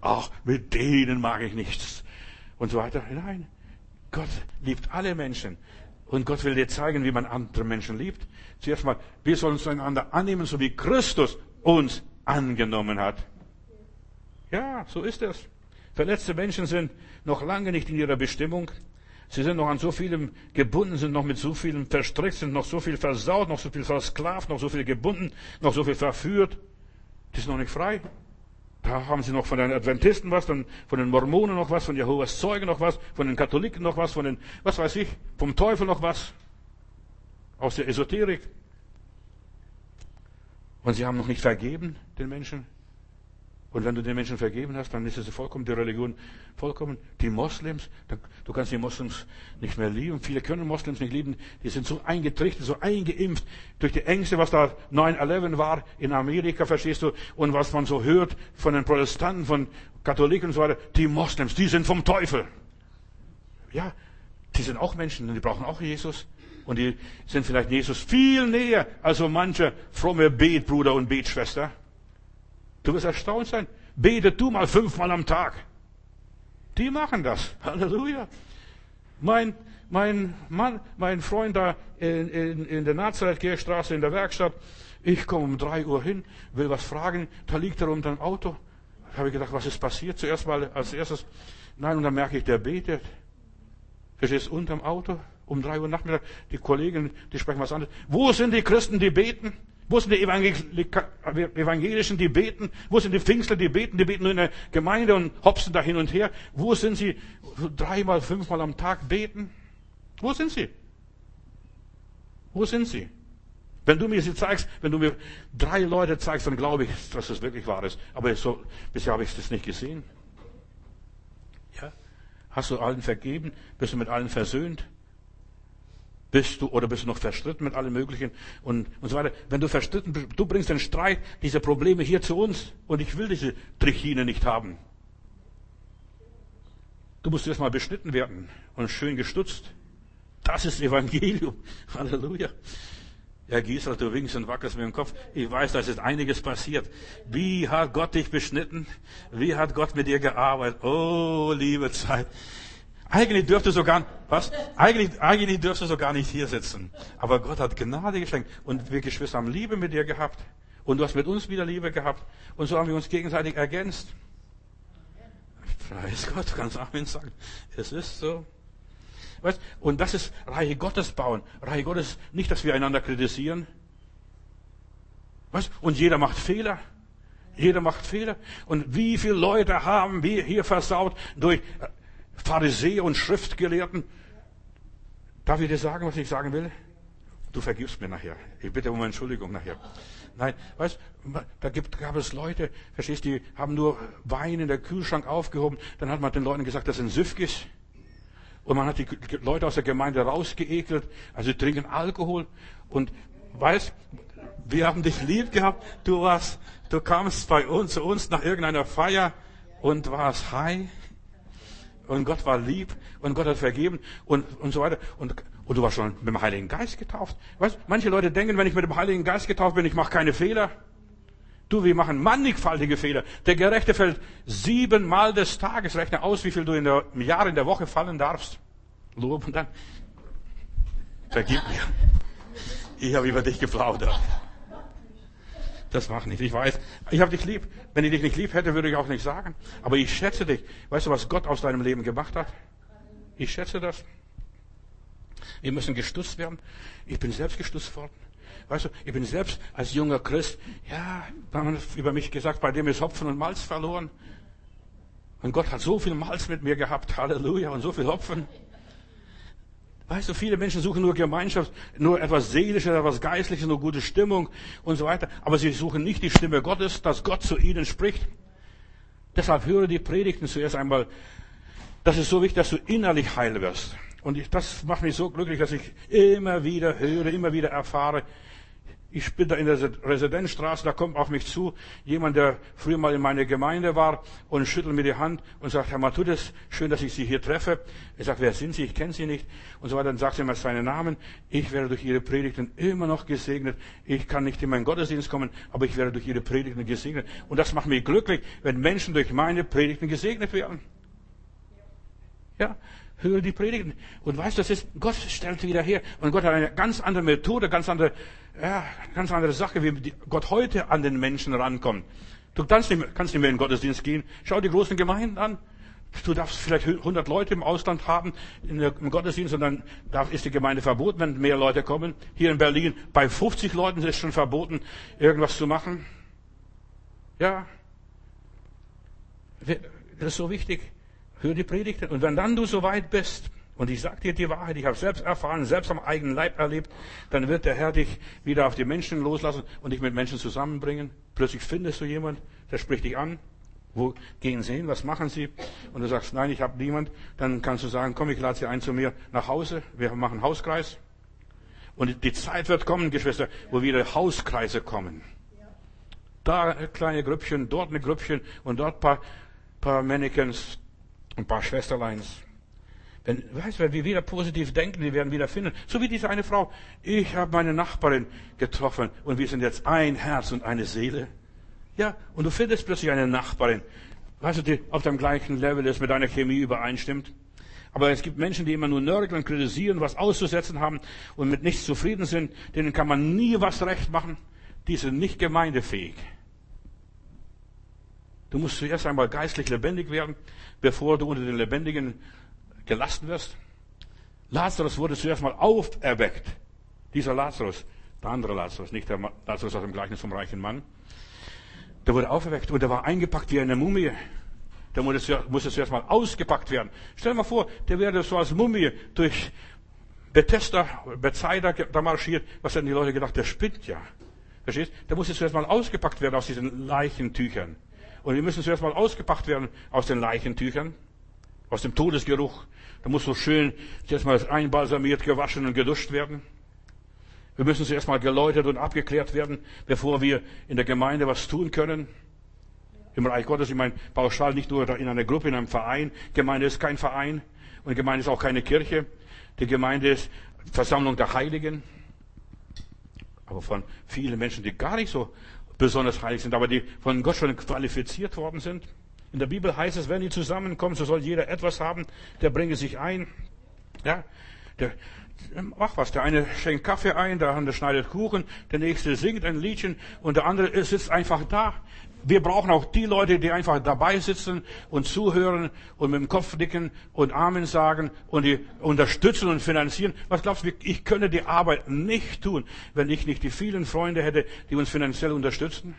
Ach, mit denen mag ich nichts. Und so weiter. Nein. Gott liebt alle Menschen. Und Gott will dir zeigen, wie man andere Menschen liebt. Zuerst mal, wir sollen uns einander annehmen, so wie Christus uns angenommen hat. Ja, so ist es. Verletzte Menschen sind noch lange nicht in ihrer Bestimmung. Sie sind noch an so vielem gebunden, sind noch mit so vielem verstrickt, sind noch so viel versaut, noch so viel versklavt, noch so viel gebunden, noch so viel verführt. Die sind noch nicht frei. Da haben sie noch von den Adventisten was, von, den Mormonen noch was, von Jehovas Zeugen noch was, von den Katholiken noch was, von den, was weiß ich, vom Teufel noch was. Aus der Esoterik. Und sie haben noch nicht vergeben, den Menschen. Und wenn du den Menschen vergeben hast, dann ist es vollkommen die Religion vollkommen. Die Moslems, du kannst die Moslems nicht mehr lieben. Viele können Moslems nicht lieben. Die sind so eingetrichtert, so eingeimpft durch die Ängste, was da 9-11 war in Amerika, verstehst du? Und was man so hört von den Protestanten, von Katholiken und so weiter. Die Moslems, die sind vom Teufel. Ja, die sind auch Menschen und die brauchen auch Jesus. Und die sind vielleicht Jesus viel näher als so manche fromme Betbruder und Betschwester. Du wirst erstaunt sein. Bete du mal fünfmal am Tag. Die machen das. *laughs* Halleluja. Mein, mein Mann, mein Freund da in, in, in der Nazareth-Kirchstraße in der Werkstatt, ich komme um drei Uhr hin, will was fragen, da liegt er unter dem Auto. Da habe ich gedacht, was ist passiert? Zuerst mal als erstes, nein, und dann merke ich, der betet. Verstehst unterm Auto, um drei Uhr Nachmittag, die Kollegen, die sprechen was anderes. Wo sind die Christen, die beten? Wo sind die Evangelischen, die beten? Wo sind die Pfingstler, die beten? Die beten nur in der Gemeinde und hopsen da hin und her. Wo sind sie? Dreimal, fünfmal am Tag beten? Wo sind sie? Wo sind sie? Wenn du mir sie zeigst, wenn du mir drei Leute zeigst, dann glaube ich, dass es wirklich wahr ist. Aber so, bisher habe ich das nicht gesehen. Ja? Hast du allen vergeben? Bist du mit allen versöhnt? Bist du oder bist du noch verstritten mit allem Möglichen und, und so weiter? Wenn du verstritten bist, du bringst den Streit, diese Probleme hier zu uns und ich will diese Trichine nicht haben. Du musst erstmal beschnitten werden und schön gestutzt. Das ist Evangelium. *laughs* Halleluja. Herr Giesel, du winkst und wackelst mit dem Kopf. Ich weiß, da ist einiges passiert. Wie hat Gott dich beschnitten? Wie hat Gott mit dir gearbeitet? Oh, liebe Zeit. Eigentlich dürfte so gar, was? Eigentlich, eigentlich dürfte so gar nicht hier sitzen. Aber Gott hat Gnade geschenkt. Und wir Geschwister haben Liebe mit dir gehabt. Und du hast mit uns wieder Liebe gehabt. Und so haben wir uns gegenseitig ergänzt. Preis Gott, kannst Amen sagen. Es ist so. Weißt? Und das ist Reihe Gottes bauen. Reihe Gottes, nicht, dass wir einander kritisieren. Weißt? Und jeder macht Fehler. Jeder macht Fehler. Und wie viele Leute haben wir hier versaut durch Pharisäer und Schriftgelehrten. Darf ich dir sagen, was ich sagen will? Du vergibst mir nachher. Ich bitte um Entschuldigung nachher. Nein, weißt, da gibt, gab es Leute, verstehst du, die haben nur Wein in der Kühlschrank aufgehoben. Dann hat man den Leuten gesagt, das sind Süffgis. Und man hat die Leute aus der Gemeinde rausgeekelt. Also trinken Alkohol. Und weißt, wir haben dich lieb gehabt. Du warst, du kamst bei uns, zu uns nach irgendeiner Feier und warst high und Gott war lieb und Gott hat vergeben und, und so weiter. Und, und du warst schon mit dem Heiligen Geist getauft. Weißt, manche Leute denken, wenn ich mit dem Heiligen Geist getauft bin, ich mache keine Fehler. Du, wir machen mannigfaltige Fehler. Der Gerechte fällt siebenmal des Tages. Rechne aus, wie viel du in der, im Jahr, in der Woche fallen darfst. Lob und dann. Vergib mir. Ich habe über dich geplaudert. Das macht nicht. Ich weiß, ich habe dich lieb. Wenn ich dich nicht lieb hätte, würde ich auch nicht sagen. Aber ich schätze dich. Weißt du, was Gott aus deinem Leben gemacht hat? Ich schätze das. Wir müssen gestutzt werden. Ich bin selbst gestutzt worden. Weißt du, ich bin selbst als junger Christ, ja, man über mich gesagt, bei dem ist Hopfen und Malz verloren. Und Gott hat so viel Malz mit mir gehabt, Halleluja, und so viel Hopfen. Weißt du, viele Menschen suchen nur Gemeinschaft, nur etwas Seelisches, etwas Geistliches, nur gute Stimmung und so weiter. Aber sie suchen nicht die Stimme Gottes, dass Gott zu ihnen spricht. Deshalb höre die Predigten zuerst einmal. Das ist so wichtig, dass du innerlich heil wirst. Und ich, das macht mich so glücklich, dass ich immer wieder höre, immer wieder erfahre, ich bin da in der Residenzstraße, da kommt auf mich zu jemand, der früher mal in meiner Gemeinde war und schüttelt mir die Hand und sagt, Herr Matudis, schön, dass ich Sie hier treffe. Er sagt, wer sind Sie? Ich kenne Sie nicht. Und so weiter. Dann sagt er mir seinen Namen. Ich werde durch Ihre Predigten immer noch gesegnet. Ich kann nicht in meinen Gottesdienst kommen, aber ich werde durch Ihre Predigten gesegnet. Und das macht mich glücklich, wenn Menschen durch meine Predigten gesegnet werden. Ja, höre die Predigten. Und weißt du, das ist, Gott stellt wieder her. Und Gott hat eine ganz andere Methode, ganz andere, ja, ganz andere Sache, wie Gott heute an den Menschen rankommt. Du kannst nicht, mehr, kannst nicht mehr in den Gottesdienst gehen. Schau die großen Gemeinden an. Du darfst vielleicht 100 Leute im Ausland haben im Gottesdienst und dann ist die Gemeinde verboten, wenn mehr Leute kommen. Hier in Berlin bei 50 Leuten ist es schon verboten, irgendwas zu machen. Ja. Das ist so wichtig. Hör die Predigten. Und wenn dann du so weit bist, und ich sage dir die Wahrheit, ich habe selbst erfahren, selbst am eigenen Leib erlebt, dann wird der Herr dich wieder auf die Menschen loslassen und dich mit Menschen zusammenbringen. Plötzlich findest du jemand, der spricht dich an. Wo gehen Sie hin? Was machen Sie? Und du sagst, nein, ich habe niemand. Dann kannst du sagen, komm, ich lade Sie ein zu mir nach Hause. Wir machen Hauskreis. Und die Zeit wird kommen, Geschwister, wo wieder Hauskreise kommen. Da kleine Grüppchen, dort eine Grüppchen und dort paar, paar Mannequins und paar Schwesterleins. Wenn, weißt wenn wir wieder positiv denken, wir werden wieder finden. So wie diese eine Frau. Ich habe meine Nachbarin getroffen und wir sind jetzt ein Herz und eine Seele. Ja, und du findest plötzlich eine Nachbarin, weißt du, die auf dem gleichen Level ist, mit deiner Chemie übereinstimmt. Aber es gibt Menschen, die immer nur nörgeln, kritisieren, was auszusetzen haben und mit nichts zufrieden sind. Denen kann man nie was recht machen. Die sind nicht gemeindefähig. Du musst zuerst einmal geistlich lebendig werden, bevor du unter den Lebendigen gelassen wirst. Lazarus wurde zuerst mal auferweckt. Dieser Lazarus, der andere Lazarus, nicht der Lazarus aus dem Gleichnis vom reichen Mann. Der wurde auferweckt und der war eingepackt wie eine Mumie. Der musste, zuerst mal ausgepackt werden. Stell dir mal vor, der wäre so als Mumie durch Bethesda, Bethsaida da marschiert. Was hätten die Leute gedacht? Der spinnt ja. Verstehst? Der musste zuerst mal ausgepackt werden aus diesen Leichentüchern. Und wir müssen zuerst mal ausgepackt werden aus den Leichentüchern, aus dem Todesgeruch. Da muss so schön zuerst mal einbalsamiert, gewaschen und geduscht werden. Wir müssen zuerst mal geläutert und abgeklärt werden, bevor wir in der Gemeinde was tun können. Im Reich Gottes, ich meine, pauschal nicht nur in einer Gruppe, in einem Verein. Gemeinde ist kein Verein und Gemeinde ist auch keine Kirche. Die Gemeinde ist Versammlung der Heiligen. Aber von vielen Menschen, die gar nicht so besonders heilig sind, aber die von Gott schon qualifiziert worden sind. In der Bibel heißt es, wenn die zusammenkommen, so soll jeder etwas haben, der bringe sich ein. Ja, der, mach was. Der eine schenkt Kaffee ein, der andere schneidet Kuchen, der nächste singt ein Liedchen und der andere sitzt einfach da. Wir brauchen auch die Leute, die einfach dabei sitzen und zuhören und mit dem Kopf nicken und Amen sagen und die unterstützen und finanzieren. Was glaubst du, ich könnte die Arbeit nicht tun, wenn ich nicht die vielen Freunde hätte, die uns finanziell unterstützen?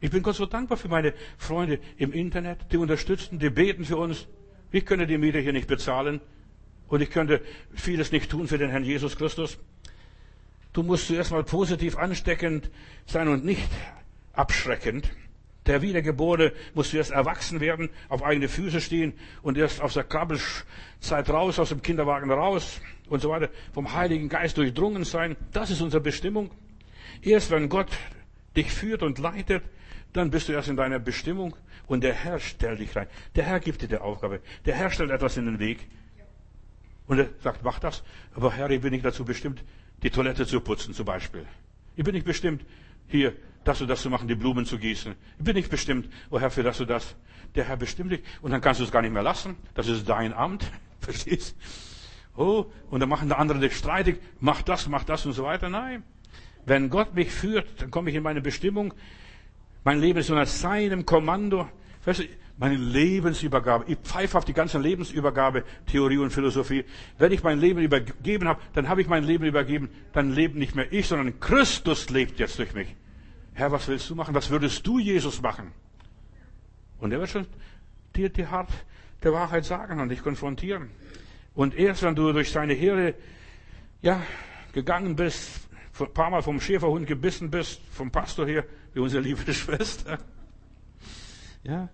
Ich bin Gott so dankbar für meine Freunde im Internet, die unterstützen, die beten für uns. Ich könnte die Miete hier nicht bezahlen. Und ich könnte vieles nicht tun für den Herrn Jesus Christus. Du musst zuerst mal positiv ansteckend sein und nicht abschreckend. Der Wiedergeborene muss zuerst erwachsen werden, auf eigene Füße stehen und erst aus der Krabbelzeit raus, aus dem Kinderwagen raus und so weiter, vom Heiligen Geist durchdrungen sein. Das ist unsere Bestimmung. Erst wenn Gott dich führt und leitet, dann bist du erst in deiner Bestimmung und der Herr stellt dich rein. Der Herr gibt dir die Aufgabe. Der Herr stellt etwas in den Weg. Und er sagt, mach das. Aber Herr, ich bin nicht dazu bestimmt, die Toilette zu putzen zum Beispiel. Ich bin nicht bestimmt, hier das und das zu machen, die Blumen zu gießen. Ich bin nicht bestimmt, oh Herr, für das und das. Der Herr bestimmt dich. Und dann kannst du es gar nicht mehr lassen. Das ist dein Amt. *laughs* Verstehst? Oh, und dann machen die anderen dich streitig. Mach das, mach das und so weiter. Nein. Wenn Gott mich führt, dann komme ich in meine Bestimmung. Mein Leben ist unter seinem Kommando. Weißt du, meine Lebensübergabe. Ich pfeife auf die ganze Lebensübergabe, Theorie und Philosophie. Wenn ich mein Leben übergeben habe, dann habe ich mein Leben übergeben. Dann lebt nicht mehr ich, sondern Christus lebt jetzt durch mich. Herr, was willst du machen? Was würdest du, Jesus, machen? Und er wird schon dir die Hart der Wahrheit sagen und dich konfrontieren. Und erst wenn du durch seine Heere, ja, gegangen bist, ein paar Mal vom Schäferhund gebissen bist, vom Pastor hier, wie unsere liebe *laughs* Schwester, ja,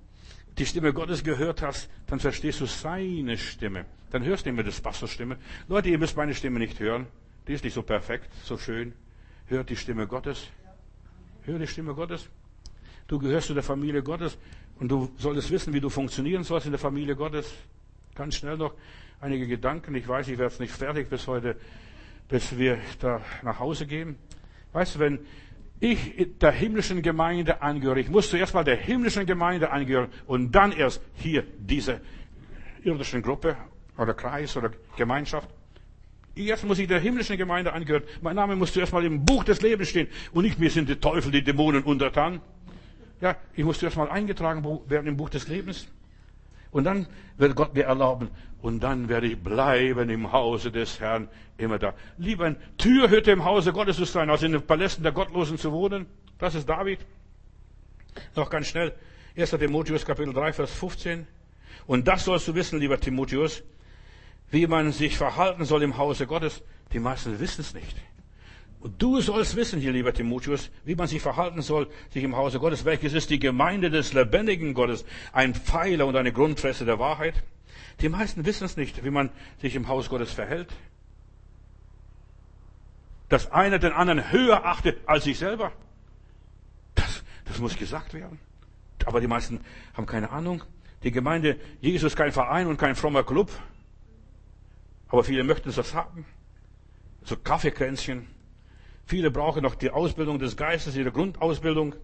die Stimme Gottes gehört hast, dann verstehst du seine Stimme. Dann hörst du mehr das Pastors Stimme. Leute, ihr müsst meine Stimme nicht hören. Die ist nicht so perfekt, so schön. Hört die Stimme Gottes. Hör die Stimme Gottes. Du gehörst zu der Familie Gottes und du solltest wissen, wie du funktionieren sollst in der Familie Gottes. Ganz schnell noch einige Gedanken. Ich weiß, ich werde es nicht fertig bis heute, bis wir da nach Hause gehen. Weißt du, wenn ich der himmlischen Gemeinde angehöre. Ich muss zuerst mal der himmlischen Gemeinde angehören und dann erst hier diese irdischen Gruppe oder Kreis oder Gemeinschaft. Erst muss ich der himmlischen Gemeinde angehören. Mein Name muss zuerst mal im Buch des Lebens stehen und nicht mir sind die Teufel, die Dämonen untertan. Ja, ich muss zuerst mal eingetragen werden im Buch des Lebens. Und dann wird Gott mir erlauben. Und dann werde ich bleiben im Hause des Herrn immer da. Lieber ein Türhütte im Hause Gottes zu sein, als in den Palästen der Gottlosen zu wohnen. Das ist David. Noch ganz schnell. 1. Timotheus Kapitel 3, Vers 15. Und das sollst du wissen, lieber Timotheus, wie man sich verhalten soll im Hause Gottes. Die meisten wissen es nicht. Und du sollst wissen, hier lieber Timotheus, wie man sich verhalten soll, sich im Hause Gottes. Welches ist die Gemeinde des lebendigen Gottes? Ein Pfeiler und eine Grundfresse der Wahrheit. Die meisten wissen es nicht, wie man sich im Haus Gottes verhält. Dass einer den anderen höher achtet als sich selber. Das, das muss gesagt werden. Aber die meisten haben keine Ahnung. Die Gemeinde Jesus ist kein Verein und kein frommer Club. Aber viele möchten das haben. So Kaffeekränzchen. Viele brauchen noch die Ausbildung des Geistes, ihre Grundausbildung.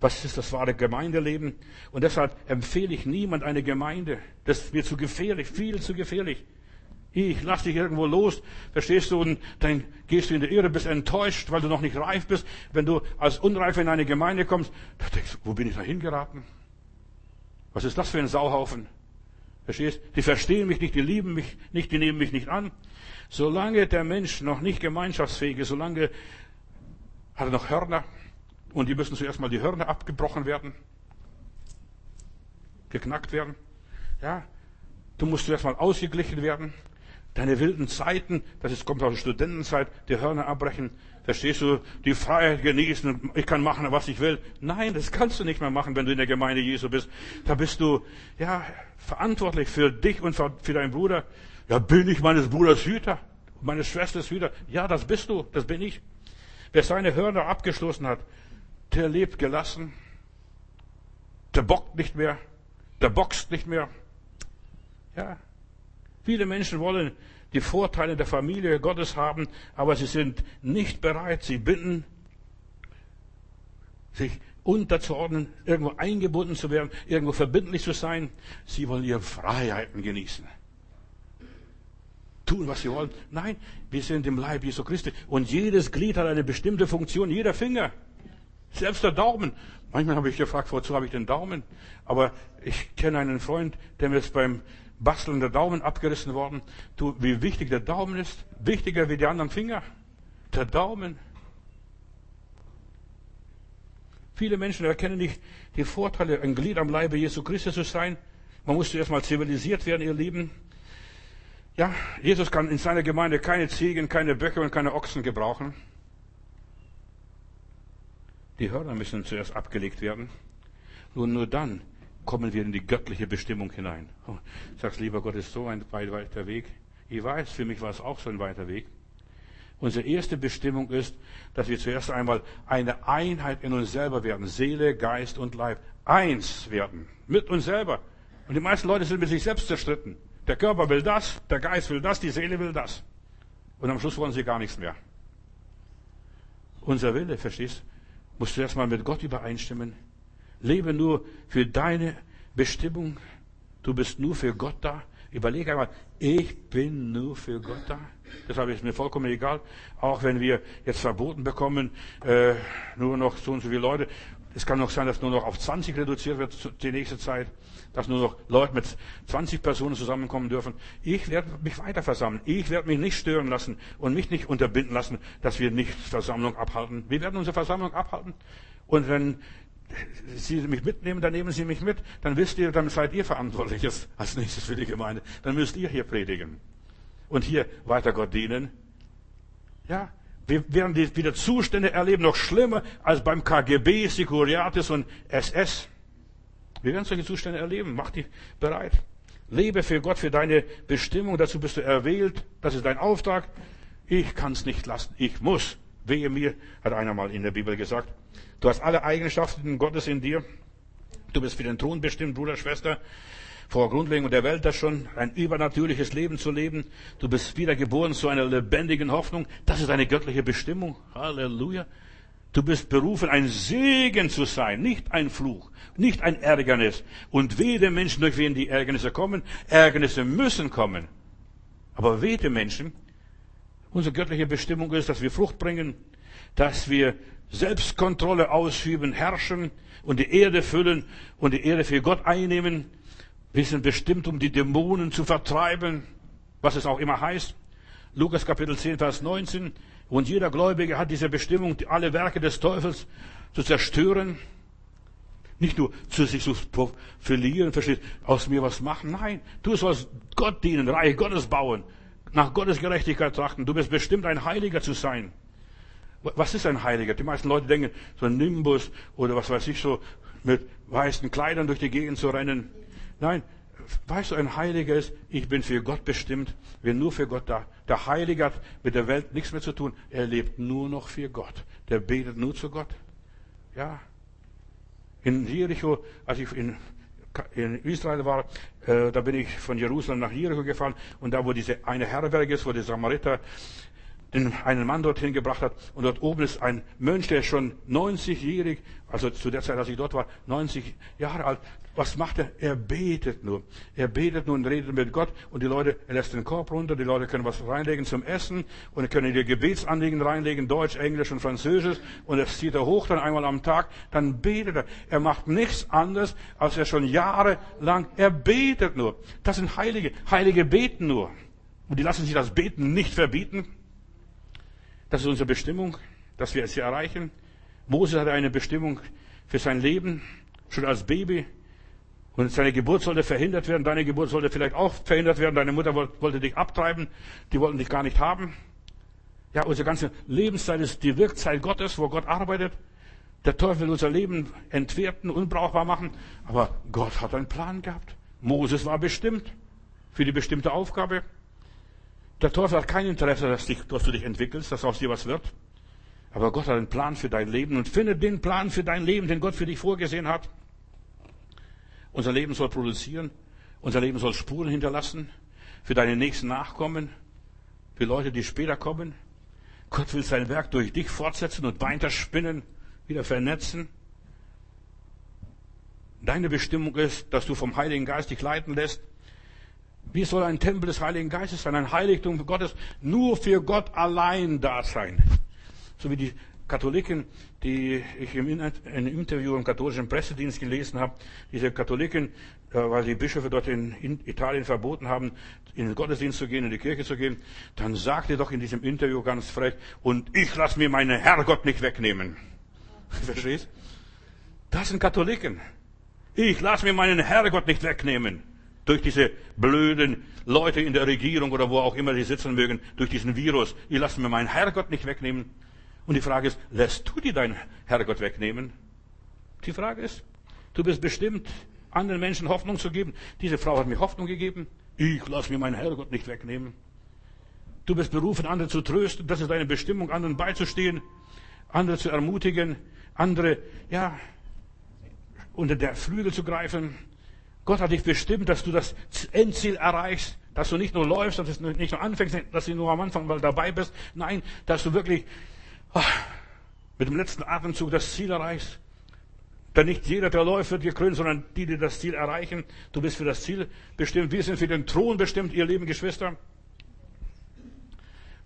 Was ist das wahre Gemeindeleben? Und deshalb empfehle ich niemand eine Gemeinde. Das ist mir zu gefährlich, viel zu gefährlich. Ich lass dich irgendwo los, verstehst du, und dann gehst du in die Irre, bist enttäuscht, weil du noch nicht reif bist. Wenn du als Unreifer in eine Gemeinde kommst, da denkst du, wo bin ich da hingeraten? Was ist das für ein Sauhaufen? Verstehst? Die verstehen mich nicht, die lieben mich nicht, die nehmen mich nicht an. Solange der Mensch noch nicht gemeinschaftsfähig ist, solange hat er noch Hörner und die müssen zuerst mal die Hörner abgebrochen werden, geknackt werden. Ja, du musst zuerst mal ausgeglichen werden. Deine wilden Zeiten, das ist, kommt aus der Studentenzeit, die Hörner abbrechen. Verstehst du, die Freiheit genießen, ich kann machen, was ich will. Nein, das kannst du nicht mehr machen, wenn du in der Gemeinde Jesu bist. Da bist du, ja, verantwortlich für dich und für deinen Bruder. Ja, bin ich meines Bruders Hüter, meines Schwesters Hüter? Ja, das bist du, das bin ich. Wer seine Hörner abgeschlossen hat, der lebt gelassen, der bockt nicht mehr, der boxt nicht mehr. Ja, Viele Menschen wollen die Vorteile der Familie Gottes haben, aber sie sind nicht bereit, sie bitten, sich unterzuordnen, irgendwo eingebunden zu werden, irgendwo verbindlich zu sein. Sie wollen ihre Freiheiten genießen. Tun, was sie wollen. Nein, wir sind im Leib Jesu Christi. Und jedes Glied hat eine bestimmte Funktion, jeder Finger. Selbst der Daumen. Manchmal habe ich gefragt, wozu habe ich den Daumen? Aber ich kenne einen Freund, der mir es beim Basteln der Daumen abgerissen worden. Du, wie wichtig der Daumen ist. Wichtiger wie die anderen Finger. Der Daumen. Viele Menschen erkennen nicht die Vorteile, ein Glied am Leibe Jesu Christi zu sein. Man muss zuerst mal zivilisiert werden, ihr Lieben. Ja, Jesus kann in seiner Gemeinde keine Ziegen, keine Böcke und keine Ochsen gebrauchen. Die Hörner müssen zuerst abgelegt werden. Nur, nur dann kommen wir in die göttliche Bestimmung hinein. Sagst, lieber Gott, ist so ein weit, weiter Weg. Ich weiß, für mich war es auch so ein weiter Weg. Unsere erste Bestimmung ist, dass wir zuerst einmal eine Einheit in uns selber werden. Seele, Geist und Leib. Eins werden. Mit uns selber. Und die meisten Leute sind mit sich selbst zerstritten. Der Körper will das, der Geist will das, die Seele will das. Und am Schluss wollen sie gar nichts mehr. Unser Wille, verstehst, muss zuerst mal mit Gott übereinstimmen. Lebe nur für deine Bestimmung. Du bist nur für Gott da. Überlege einmal, ich bin nur für Gott da. Deshalb ist mir vollkommen egal, auch wenn wir jetzt verboten bekommen, äh, nur noch so und so viele Leute. Es kann noch sein, dass nur noch auf 20 reduziert wird die nächste Zeit, dass nur noch Leute mit 20 Personen zusammenkommen dürfen. Ich werde mich weiter versammeln. Ich werde mich nicht stören lassen und mich nicht unterbinden lassen, dass wir nicht Versammlung abhalten. Wir werden unsere Versammlung abhalten. Und wenn Sie mich mitnehmen, dann nehmen Sie mich mit. Dann wisst ihr, dann seid ihr verantwortlich als nächstes für die Gemeinde. Dann müsst ihr hier predigen. Und hier weiter Gott dienen. Ja, wir werden wieder Zustände erleben, noch schlimmer als beim KGB, Securiatis und SS. Wir werden solche Zustände erleben. Mach dich bereit. Lebe für Gott, für deine Bestimmung. Dazu bist du erwählt. Das ist dein Auftrag. Ich kann es nicht lassen. Ich muss. Wehe mir, hat einer mal in der Bibel gesagt. Du hast alle Eigenschaften Gottes in dir. Du bist für den Thron bestimmt, Bruder, Schwester. Vor Grundlegung der Welt das schon, ein übernatürliches Leben zu leben. Du bist wiedergeboren zu einer lebendigen Hoffnung. Das ist eine göttliche Bestimmung. Halleluja. Du bist berufen, ein Segen zu sein, nicht ein Fluch, nicht ein Ärgernis. Und weh den Menschen, durch wen die Ärgernisse kommen. Ärgernisse müssen kommen. Aber weh den Menschen. Unsere göttliche Bestimmung ist, dass wir Frucht bringen, dass wir Selbstkontrolle ausüben, herrschen und die Erde füllen und die Erde für Gott einnehmen. Wir sind bestimmt, um die Dämonen zu vertreiben, was es auch immer heißt. Lukas Kapitel 10, Vers 19. Und jeder Gläubige hat diese Bestimmung, alle Werke des Teufels zu zerstören. Nicht nur zu sich zu verlieren, verstehst, aus mir was machen. Nein, du sollst Gott dienen, Reich Gottes bauen, nach Gottes Gerechtigkeit trachten. Du bist bestimmt, ein Heiliger zu sein. Was ist ein Heiliger? Die meisten Leute denken, so ein Nimbus oder was weiß ich so, mit weißen Kleidern durch die Gegend zu rennen. Nein, weißt du, ein Heiliger ist, ich bin für Gott bestimmt, bin nur für Gott da. Der Heilige hat mit der Welt nichts mehr zu tun. Er lebt nur noch für Gott. Der betet nur zu Gott. Ja. In Jericho, als ich in, in Israel war, äh, da bin ich von Jerusalem nach Jericho gefahren und da, wo diese eine Herberge ist, wo die Samariter den, einen Mann dorthin gebracht hat. Und dort oben ist ein Mönch, der ist schon 90-jährig, also zu der Zeit, als ich dort war, 90 Jahre alt. Was macht er? Er betet nur. Er betet nur und redet mit Gott. Und die Leute, er lässt den Korb runter, die Leute können was reinlegen zum Essen und können ihr Gebetsanliegen reinlegen, Deutsch, Englisch und Französisch. Und das zieht er hoch dann einmal am Tag. Dann betet er. Er macht nichts anderes, als er schon jahrelang, er betet nur. Das sind Heilige. Heilige beten nur. Und die lassen sich das Beten nicht verbieten. Das ist unsere Bestimmung, dass wir es hier erreichen. Mose hatte eine Bestimmung für sein Leben, schon als Baby. Und seine Geburt sollte verhindert werden. Deine Geburt sollte vielleicht auch verhindert werden. Deine Mutter wollte dich abtreiben. Die wollten dich gar nicht haben. Ja, unsere ganze Lebenszeit ist die Wirkzeit Gottes, wo Gott arbeitet. Der Teufel will unser Leben entwerten, unbrauchbar machen. Aber Gott hat einen Plan gehabt. Moses war bestimmt für die bestimmte Aufgabe. Der Teufel hat kein Interesse, dass, dich, dass du dich entwickelst, dass aus dir was wird. Aber Gott hat einen Plan für dein Leben und finde den Plan für dein Leben, den Gott für dich vorgesehen hat. Unser Leben soll produzieren. Unser Leben soll Spuren hinterlassen für deine nächsten Nachkommen, für Leute, die später kommen. Gott will sein Werk durch dich fortsetzen und weiter spinnen, wieder vernetzen. Deine Bestimmung ist, dass du vom Heiligen Geist dich leiten lässt wie soll ein Tempel des Heiligen Geistes sein, ein Heiligtum Gottes nur für Gott allein da sein? So wie die Katholiken, die ich im Interview im katholischen Pressedienst gelesen habe, diese Katholiken, äh, weil die Bischöfe dort in Italien verboten haben, in den Gottesdienst zu gehen, in die Kirche zu gehen, dann sagte doch in diesem Interview ganz frech, und ich lasse mir meinen Herrgott nicht wegnehmen. *laughs* Verstehst? Das sind Katholiken. Ich lasse mir meinen Herrgott nicht wegnehmen durch diese blöden Leute in der Regierung oder wo auch immer sie sitzen mögen, durch diesen Virus. Die lassen mir meinen Herrgott nicht wegnehmen. Und die Frage ist, lässt du dir deinen Herrgott wegnehmen? Die Frage ist, du bist bestimmt, anderen Menschen Hoffnung zu geben. Diese Frau hat mir Hoffnung gegeben. Ich lasse mir meinen Herrgott nicht wegnehmen. Du bist berufen, andere zu trösten. Das ist deine Bestimmung, anderen beizustehen, andere zu ermutigen, andere, ja, unter der Flügel zu greifen, Gott hat dich bestimmt, dass du das Endziel erreichst, dass du nicht nur läufst, dass du nicht nur anfängst, dass du nur am Anfang mal dabei bist. Nein, dass du wirklich mit dem letzten Atemzug das Ziel erreichst. Denn nicht jeder, der läuft, wird gekrönt, sondern die, die das Ziel erreichen. Du bist für das Ziel bestimmt. Wir sind für den Thron bestimmt, ihr lieben Geschwister.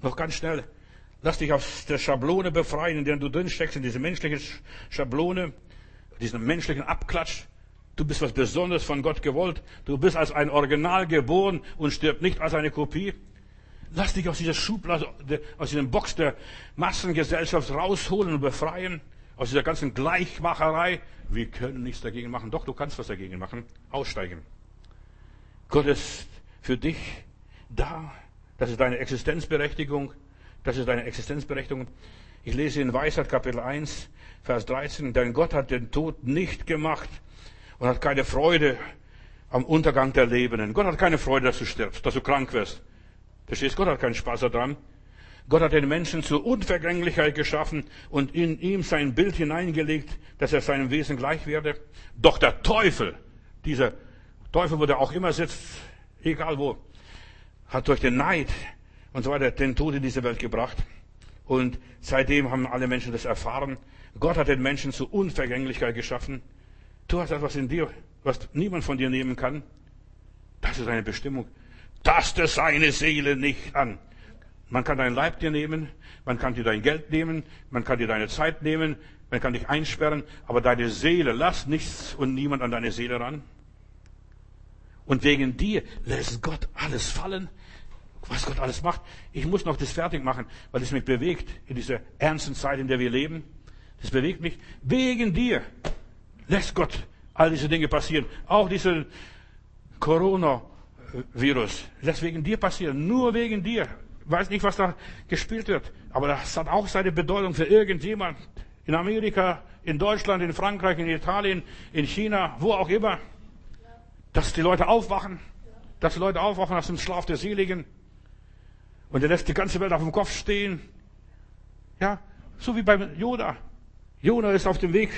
Noch ganz schnell. Lass dich aus der Schablone befreien, in der du drin steckst, in diese menschliche Schablone, diesen menschlichen Abklatsch. Du bist was Besonderes von Gott gewollt. Du bist als ein Original geboren und stirbt nicht als eine Kopie. Lass dich aus dieser Schublade, aus diesem Box der Massengesellschaft rausholen und befreien. Aus dieser ganzen Gleichmacherei. Wir können nichts dagegen machen. Doch, du kannst was dagegen machen. Aussteigen. Gott ist für dich da. Das ist deine Existenzberechtigung. Das ist deine Existenzberechtigung. Ich lese in Weisheit Kapitel 1, Vers 13. Denn Gott hat den Tod nicht gemacht, und hat keine Freude am Untergang der Lebenden. Gott hat keine Freude, dass du stirbst, dass du krank wirst. Verstehst? Gott hat keinen Spaß daran. Gott hat den Menschen zur Unvergänglichkeit geschaffen und in ihm sein Bild hineingelegt, dass er seinem Wesen gleich werde. Doch der Teufel, dieser Teufel, wo der auch immer sitzt, egal wo, hat durch den Neid und so weiter den Tod in diese Welt gebracht. Und seitdem haben alle Menschen das erfahren. Gott hat den Menschen zur Unvergänglichkeit geschaffen. Du hast etwas in dir, was niemand von dir nehmen kann. Das ist eine Bestimmung. Taste seine Seele nicht an. Man kann deinen Leib dir nehmen, man kann dir dein Geld nehmen, man kann dir deine Zeit nehmen, man kann dich einsperren, aber deine Seele, lass nichts und niemand an deine Seele ran. Und wegen dir lässt Gott alles fallen, was Gott alles macht. Ich muss noch das fertig machen, weil es mich bewegt in dieser ernsten Zeit, in der wir leben. Das bewegt mich. Wegen dir lässt Gott all diese Dinge passieren. Auch diese Corona-Virus lässt wegen dir passieren. Nur wegen dir. Weiß nicht, was da gespielt wird. Aber das hat auch seine Bedeutung für irgendjemand. In Amerika, in Deutschland, in Frankreich, in Italien, in China, wo auch immer. Dass die Leute aufwachen. Dass die Leute aufwachen aus dem Schlaf der Seligen. Und er lässt die ganze Welt auf dem Kopf stehen. Ja, so wie beim Jona. Jona ist auf dem Weg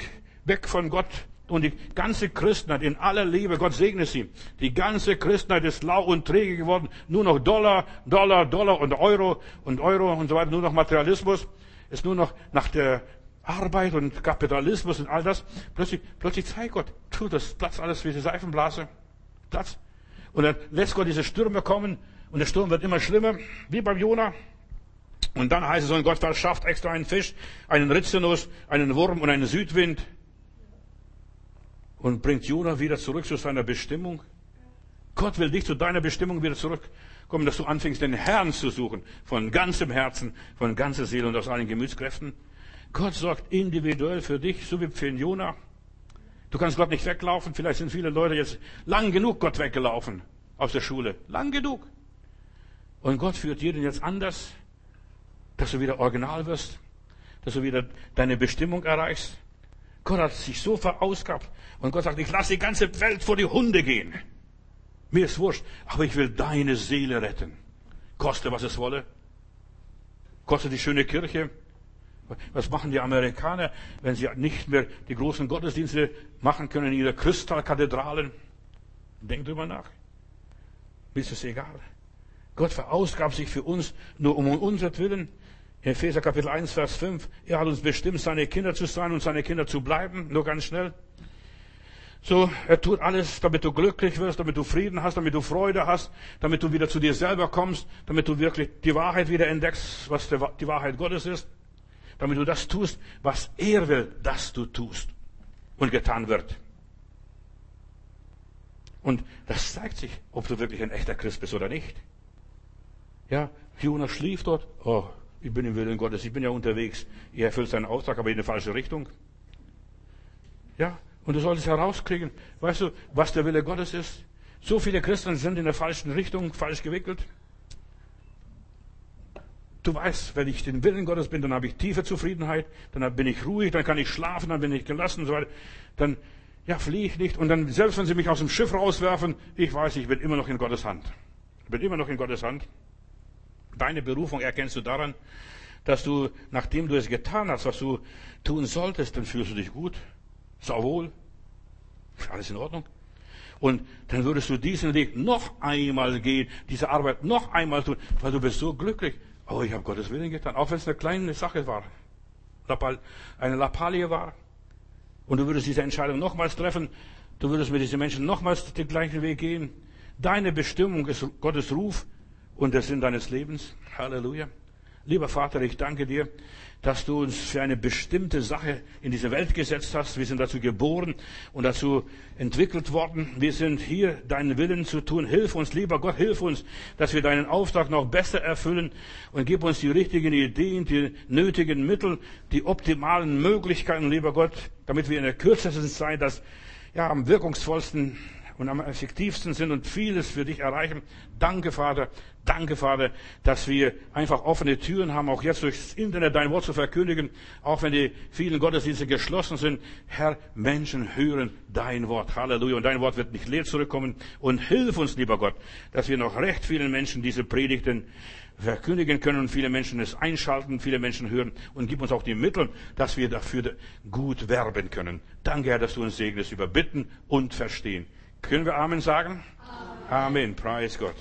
weg von Gott. Und die ganze Christenheit in aller Liebe, Gott segne sie. Die ganze Christenheit ist lau und träge geworden. Nur noch Dollar, Dollar, Dollar und Euro und Euro und so weiter. Nur noch Materialismus. Ist nur noch nach der Arbeit und Kapitalismus und all das. Plötzlich, plötzlich zeigt Gott, tu das, Platz alles wie die Seifenblase. Platz. Und dann lässt Gott diese Stürme kommen und der Sturm wird immer schlimmer, wie beim Jona. Und dann heißt es, und Gott verschafft extra einen Fisch, einen Ritzenus, einen Wurm und einen Südwind und bringt Jona wieder zurück zu seiner Bestimmung. Gott will dich zu deiner Bestimmung wieder zurückkommen, dass du anfängst, den Herrn zu suchen, von ganzem Herzen, von ganzer Seele und aus allen Gemütskräften. Gott sorgt individuell für dich, so wie für den Jona. Du kannst Gott nicht weglaufen. Vielleicht sind viele Leute jetzt lang genug Gott weggelaufen aus der Schule. Lang genug. Und Gott führt jeden jetzt anders, dass du wieder original wirst, dass du wieder deine Bestimmung erreichst. Gott hat sich so verausgabt. Und Gott sagt, ich lasse die ganze Welt vor die Hunde gehen. Mir ist wurscht, aber ich will deine Seele retten. Koste, was es wolle. Koste die schöne Kirche. Was machen die Amerikaner, wenn sie nicht mehr die großen Gottesdienste machen können in ihre Kristallkathedralen? Denk drüber nach. Mir ist es egal. Gott verausgabt sich für uns nur um unser Willen. Epheser Kapitel 1, Vers 5. Er hat uns bestimmt, seine Kinder zu sein und seine Kinder zu bleiben. Nur ganz schnell. So, er tut alles, damit du glücklich wirst, damit du Frieden hast, damit du Freude hast, damit du wieder zu dir selber kommst, damit du wirklich die Wahrheit wieder entdeckst, was die Wahrheit Gottes ist, damit du das tust, was er will, dass du tust und getan wird. Und das zeigt sich, ob du wirklich ein echter Christ bist oder nicht. Ja, Jonas schlief dort. Oh, ich bin im Willen Gottes, ich bin ja unterwegs. Er erfüllt seinen Auftrag, aber in die falsche Richtung. Ja, und du solltest herauskriegen, weißt du, was der Wille Gottes ist? So viele Christen sind in der falschen Richtung, falsch gewickelt. Du weißt, wenn ich den Willen Gottes bin, dann habe ich tiefe Zufriedenheit, dann bin ich ruhig, dann kann ich schlafen, dann bin ich gelassen und so weiter. Dann, ja, fliehe ich nicht. Und dann, selbst wenn sie mich aus dem Schiff rauswerfen, ich weiß, ich bin immer noch in Gottes Hand. Ich bin immer noch in Gottes Hand. Deine Berufung erkennst du daran, dass du, nachdem du es getan hast, was du tun solltest, dann fühlst du dich gut, sauwohl, alles in Ordnung. Und dann würdest du diesen Weg noch einmal gehen, diese Arbeit noch einmal tun, weil du bist so glücklich. Oh, ich habe Gottes Willen getan, auch wenn es eine kleine Sache war, eine Lappalie war. Und du würdest diese Entscheidung nochmals treffen, du würdest mit diesen Menschen nochmals den gleichen Weg gehen. Deine Bestimmung ist Gottes Ruf und der Sinn deines Lebens. Halleluja. Lieber Vater, ich danke dir, dass du uns für eine bestimmte Sache in diese Welt gesetzt hast. Wir sind dazu geboren und dazu entwickelt worden. Wir sind hier, deinen Willen zu tun. Hilf uns, lieber Gott, hilf uns, dass wir deinen Auftrag noch besser erfüllen und gib uns die richtigen Ideen, die nötigen Mittel, die optimalen Möglichkeiten, lieber Gott, damit wir in der kürzesten Zeit das ja, am wirkungsvollsten und am effektivsten sind und vieles für dich erreichen. Danke, Vater. Danke, Vater, dass wir einfach offene Türen haben, auch jetzt durchs Internet dein Wort zu verkündigen, auch wenn die vielen Gottesdienste geschlossen sind. Herr, Menschen hören dein Wort. Halleluja. Und dein Wort wird nicht leer zurückkommen. Und hilf uns, lieber Gott, dass wir noch recht vielen Menschen diese Predigten verkündigen können und viele Menschen es einschalten, viele Menschen hören und gib uns auch die Mittel, dass wir dafür gut werben können. Danke, Herr, dass du uns segnest über Bitten und Verstehen. Können wir Amen sagen? Amen. Amen. Preis Gott.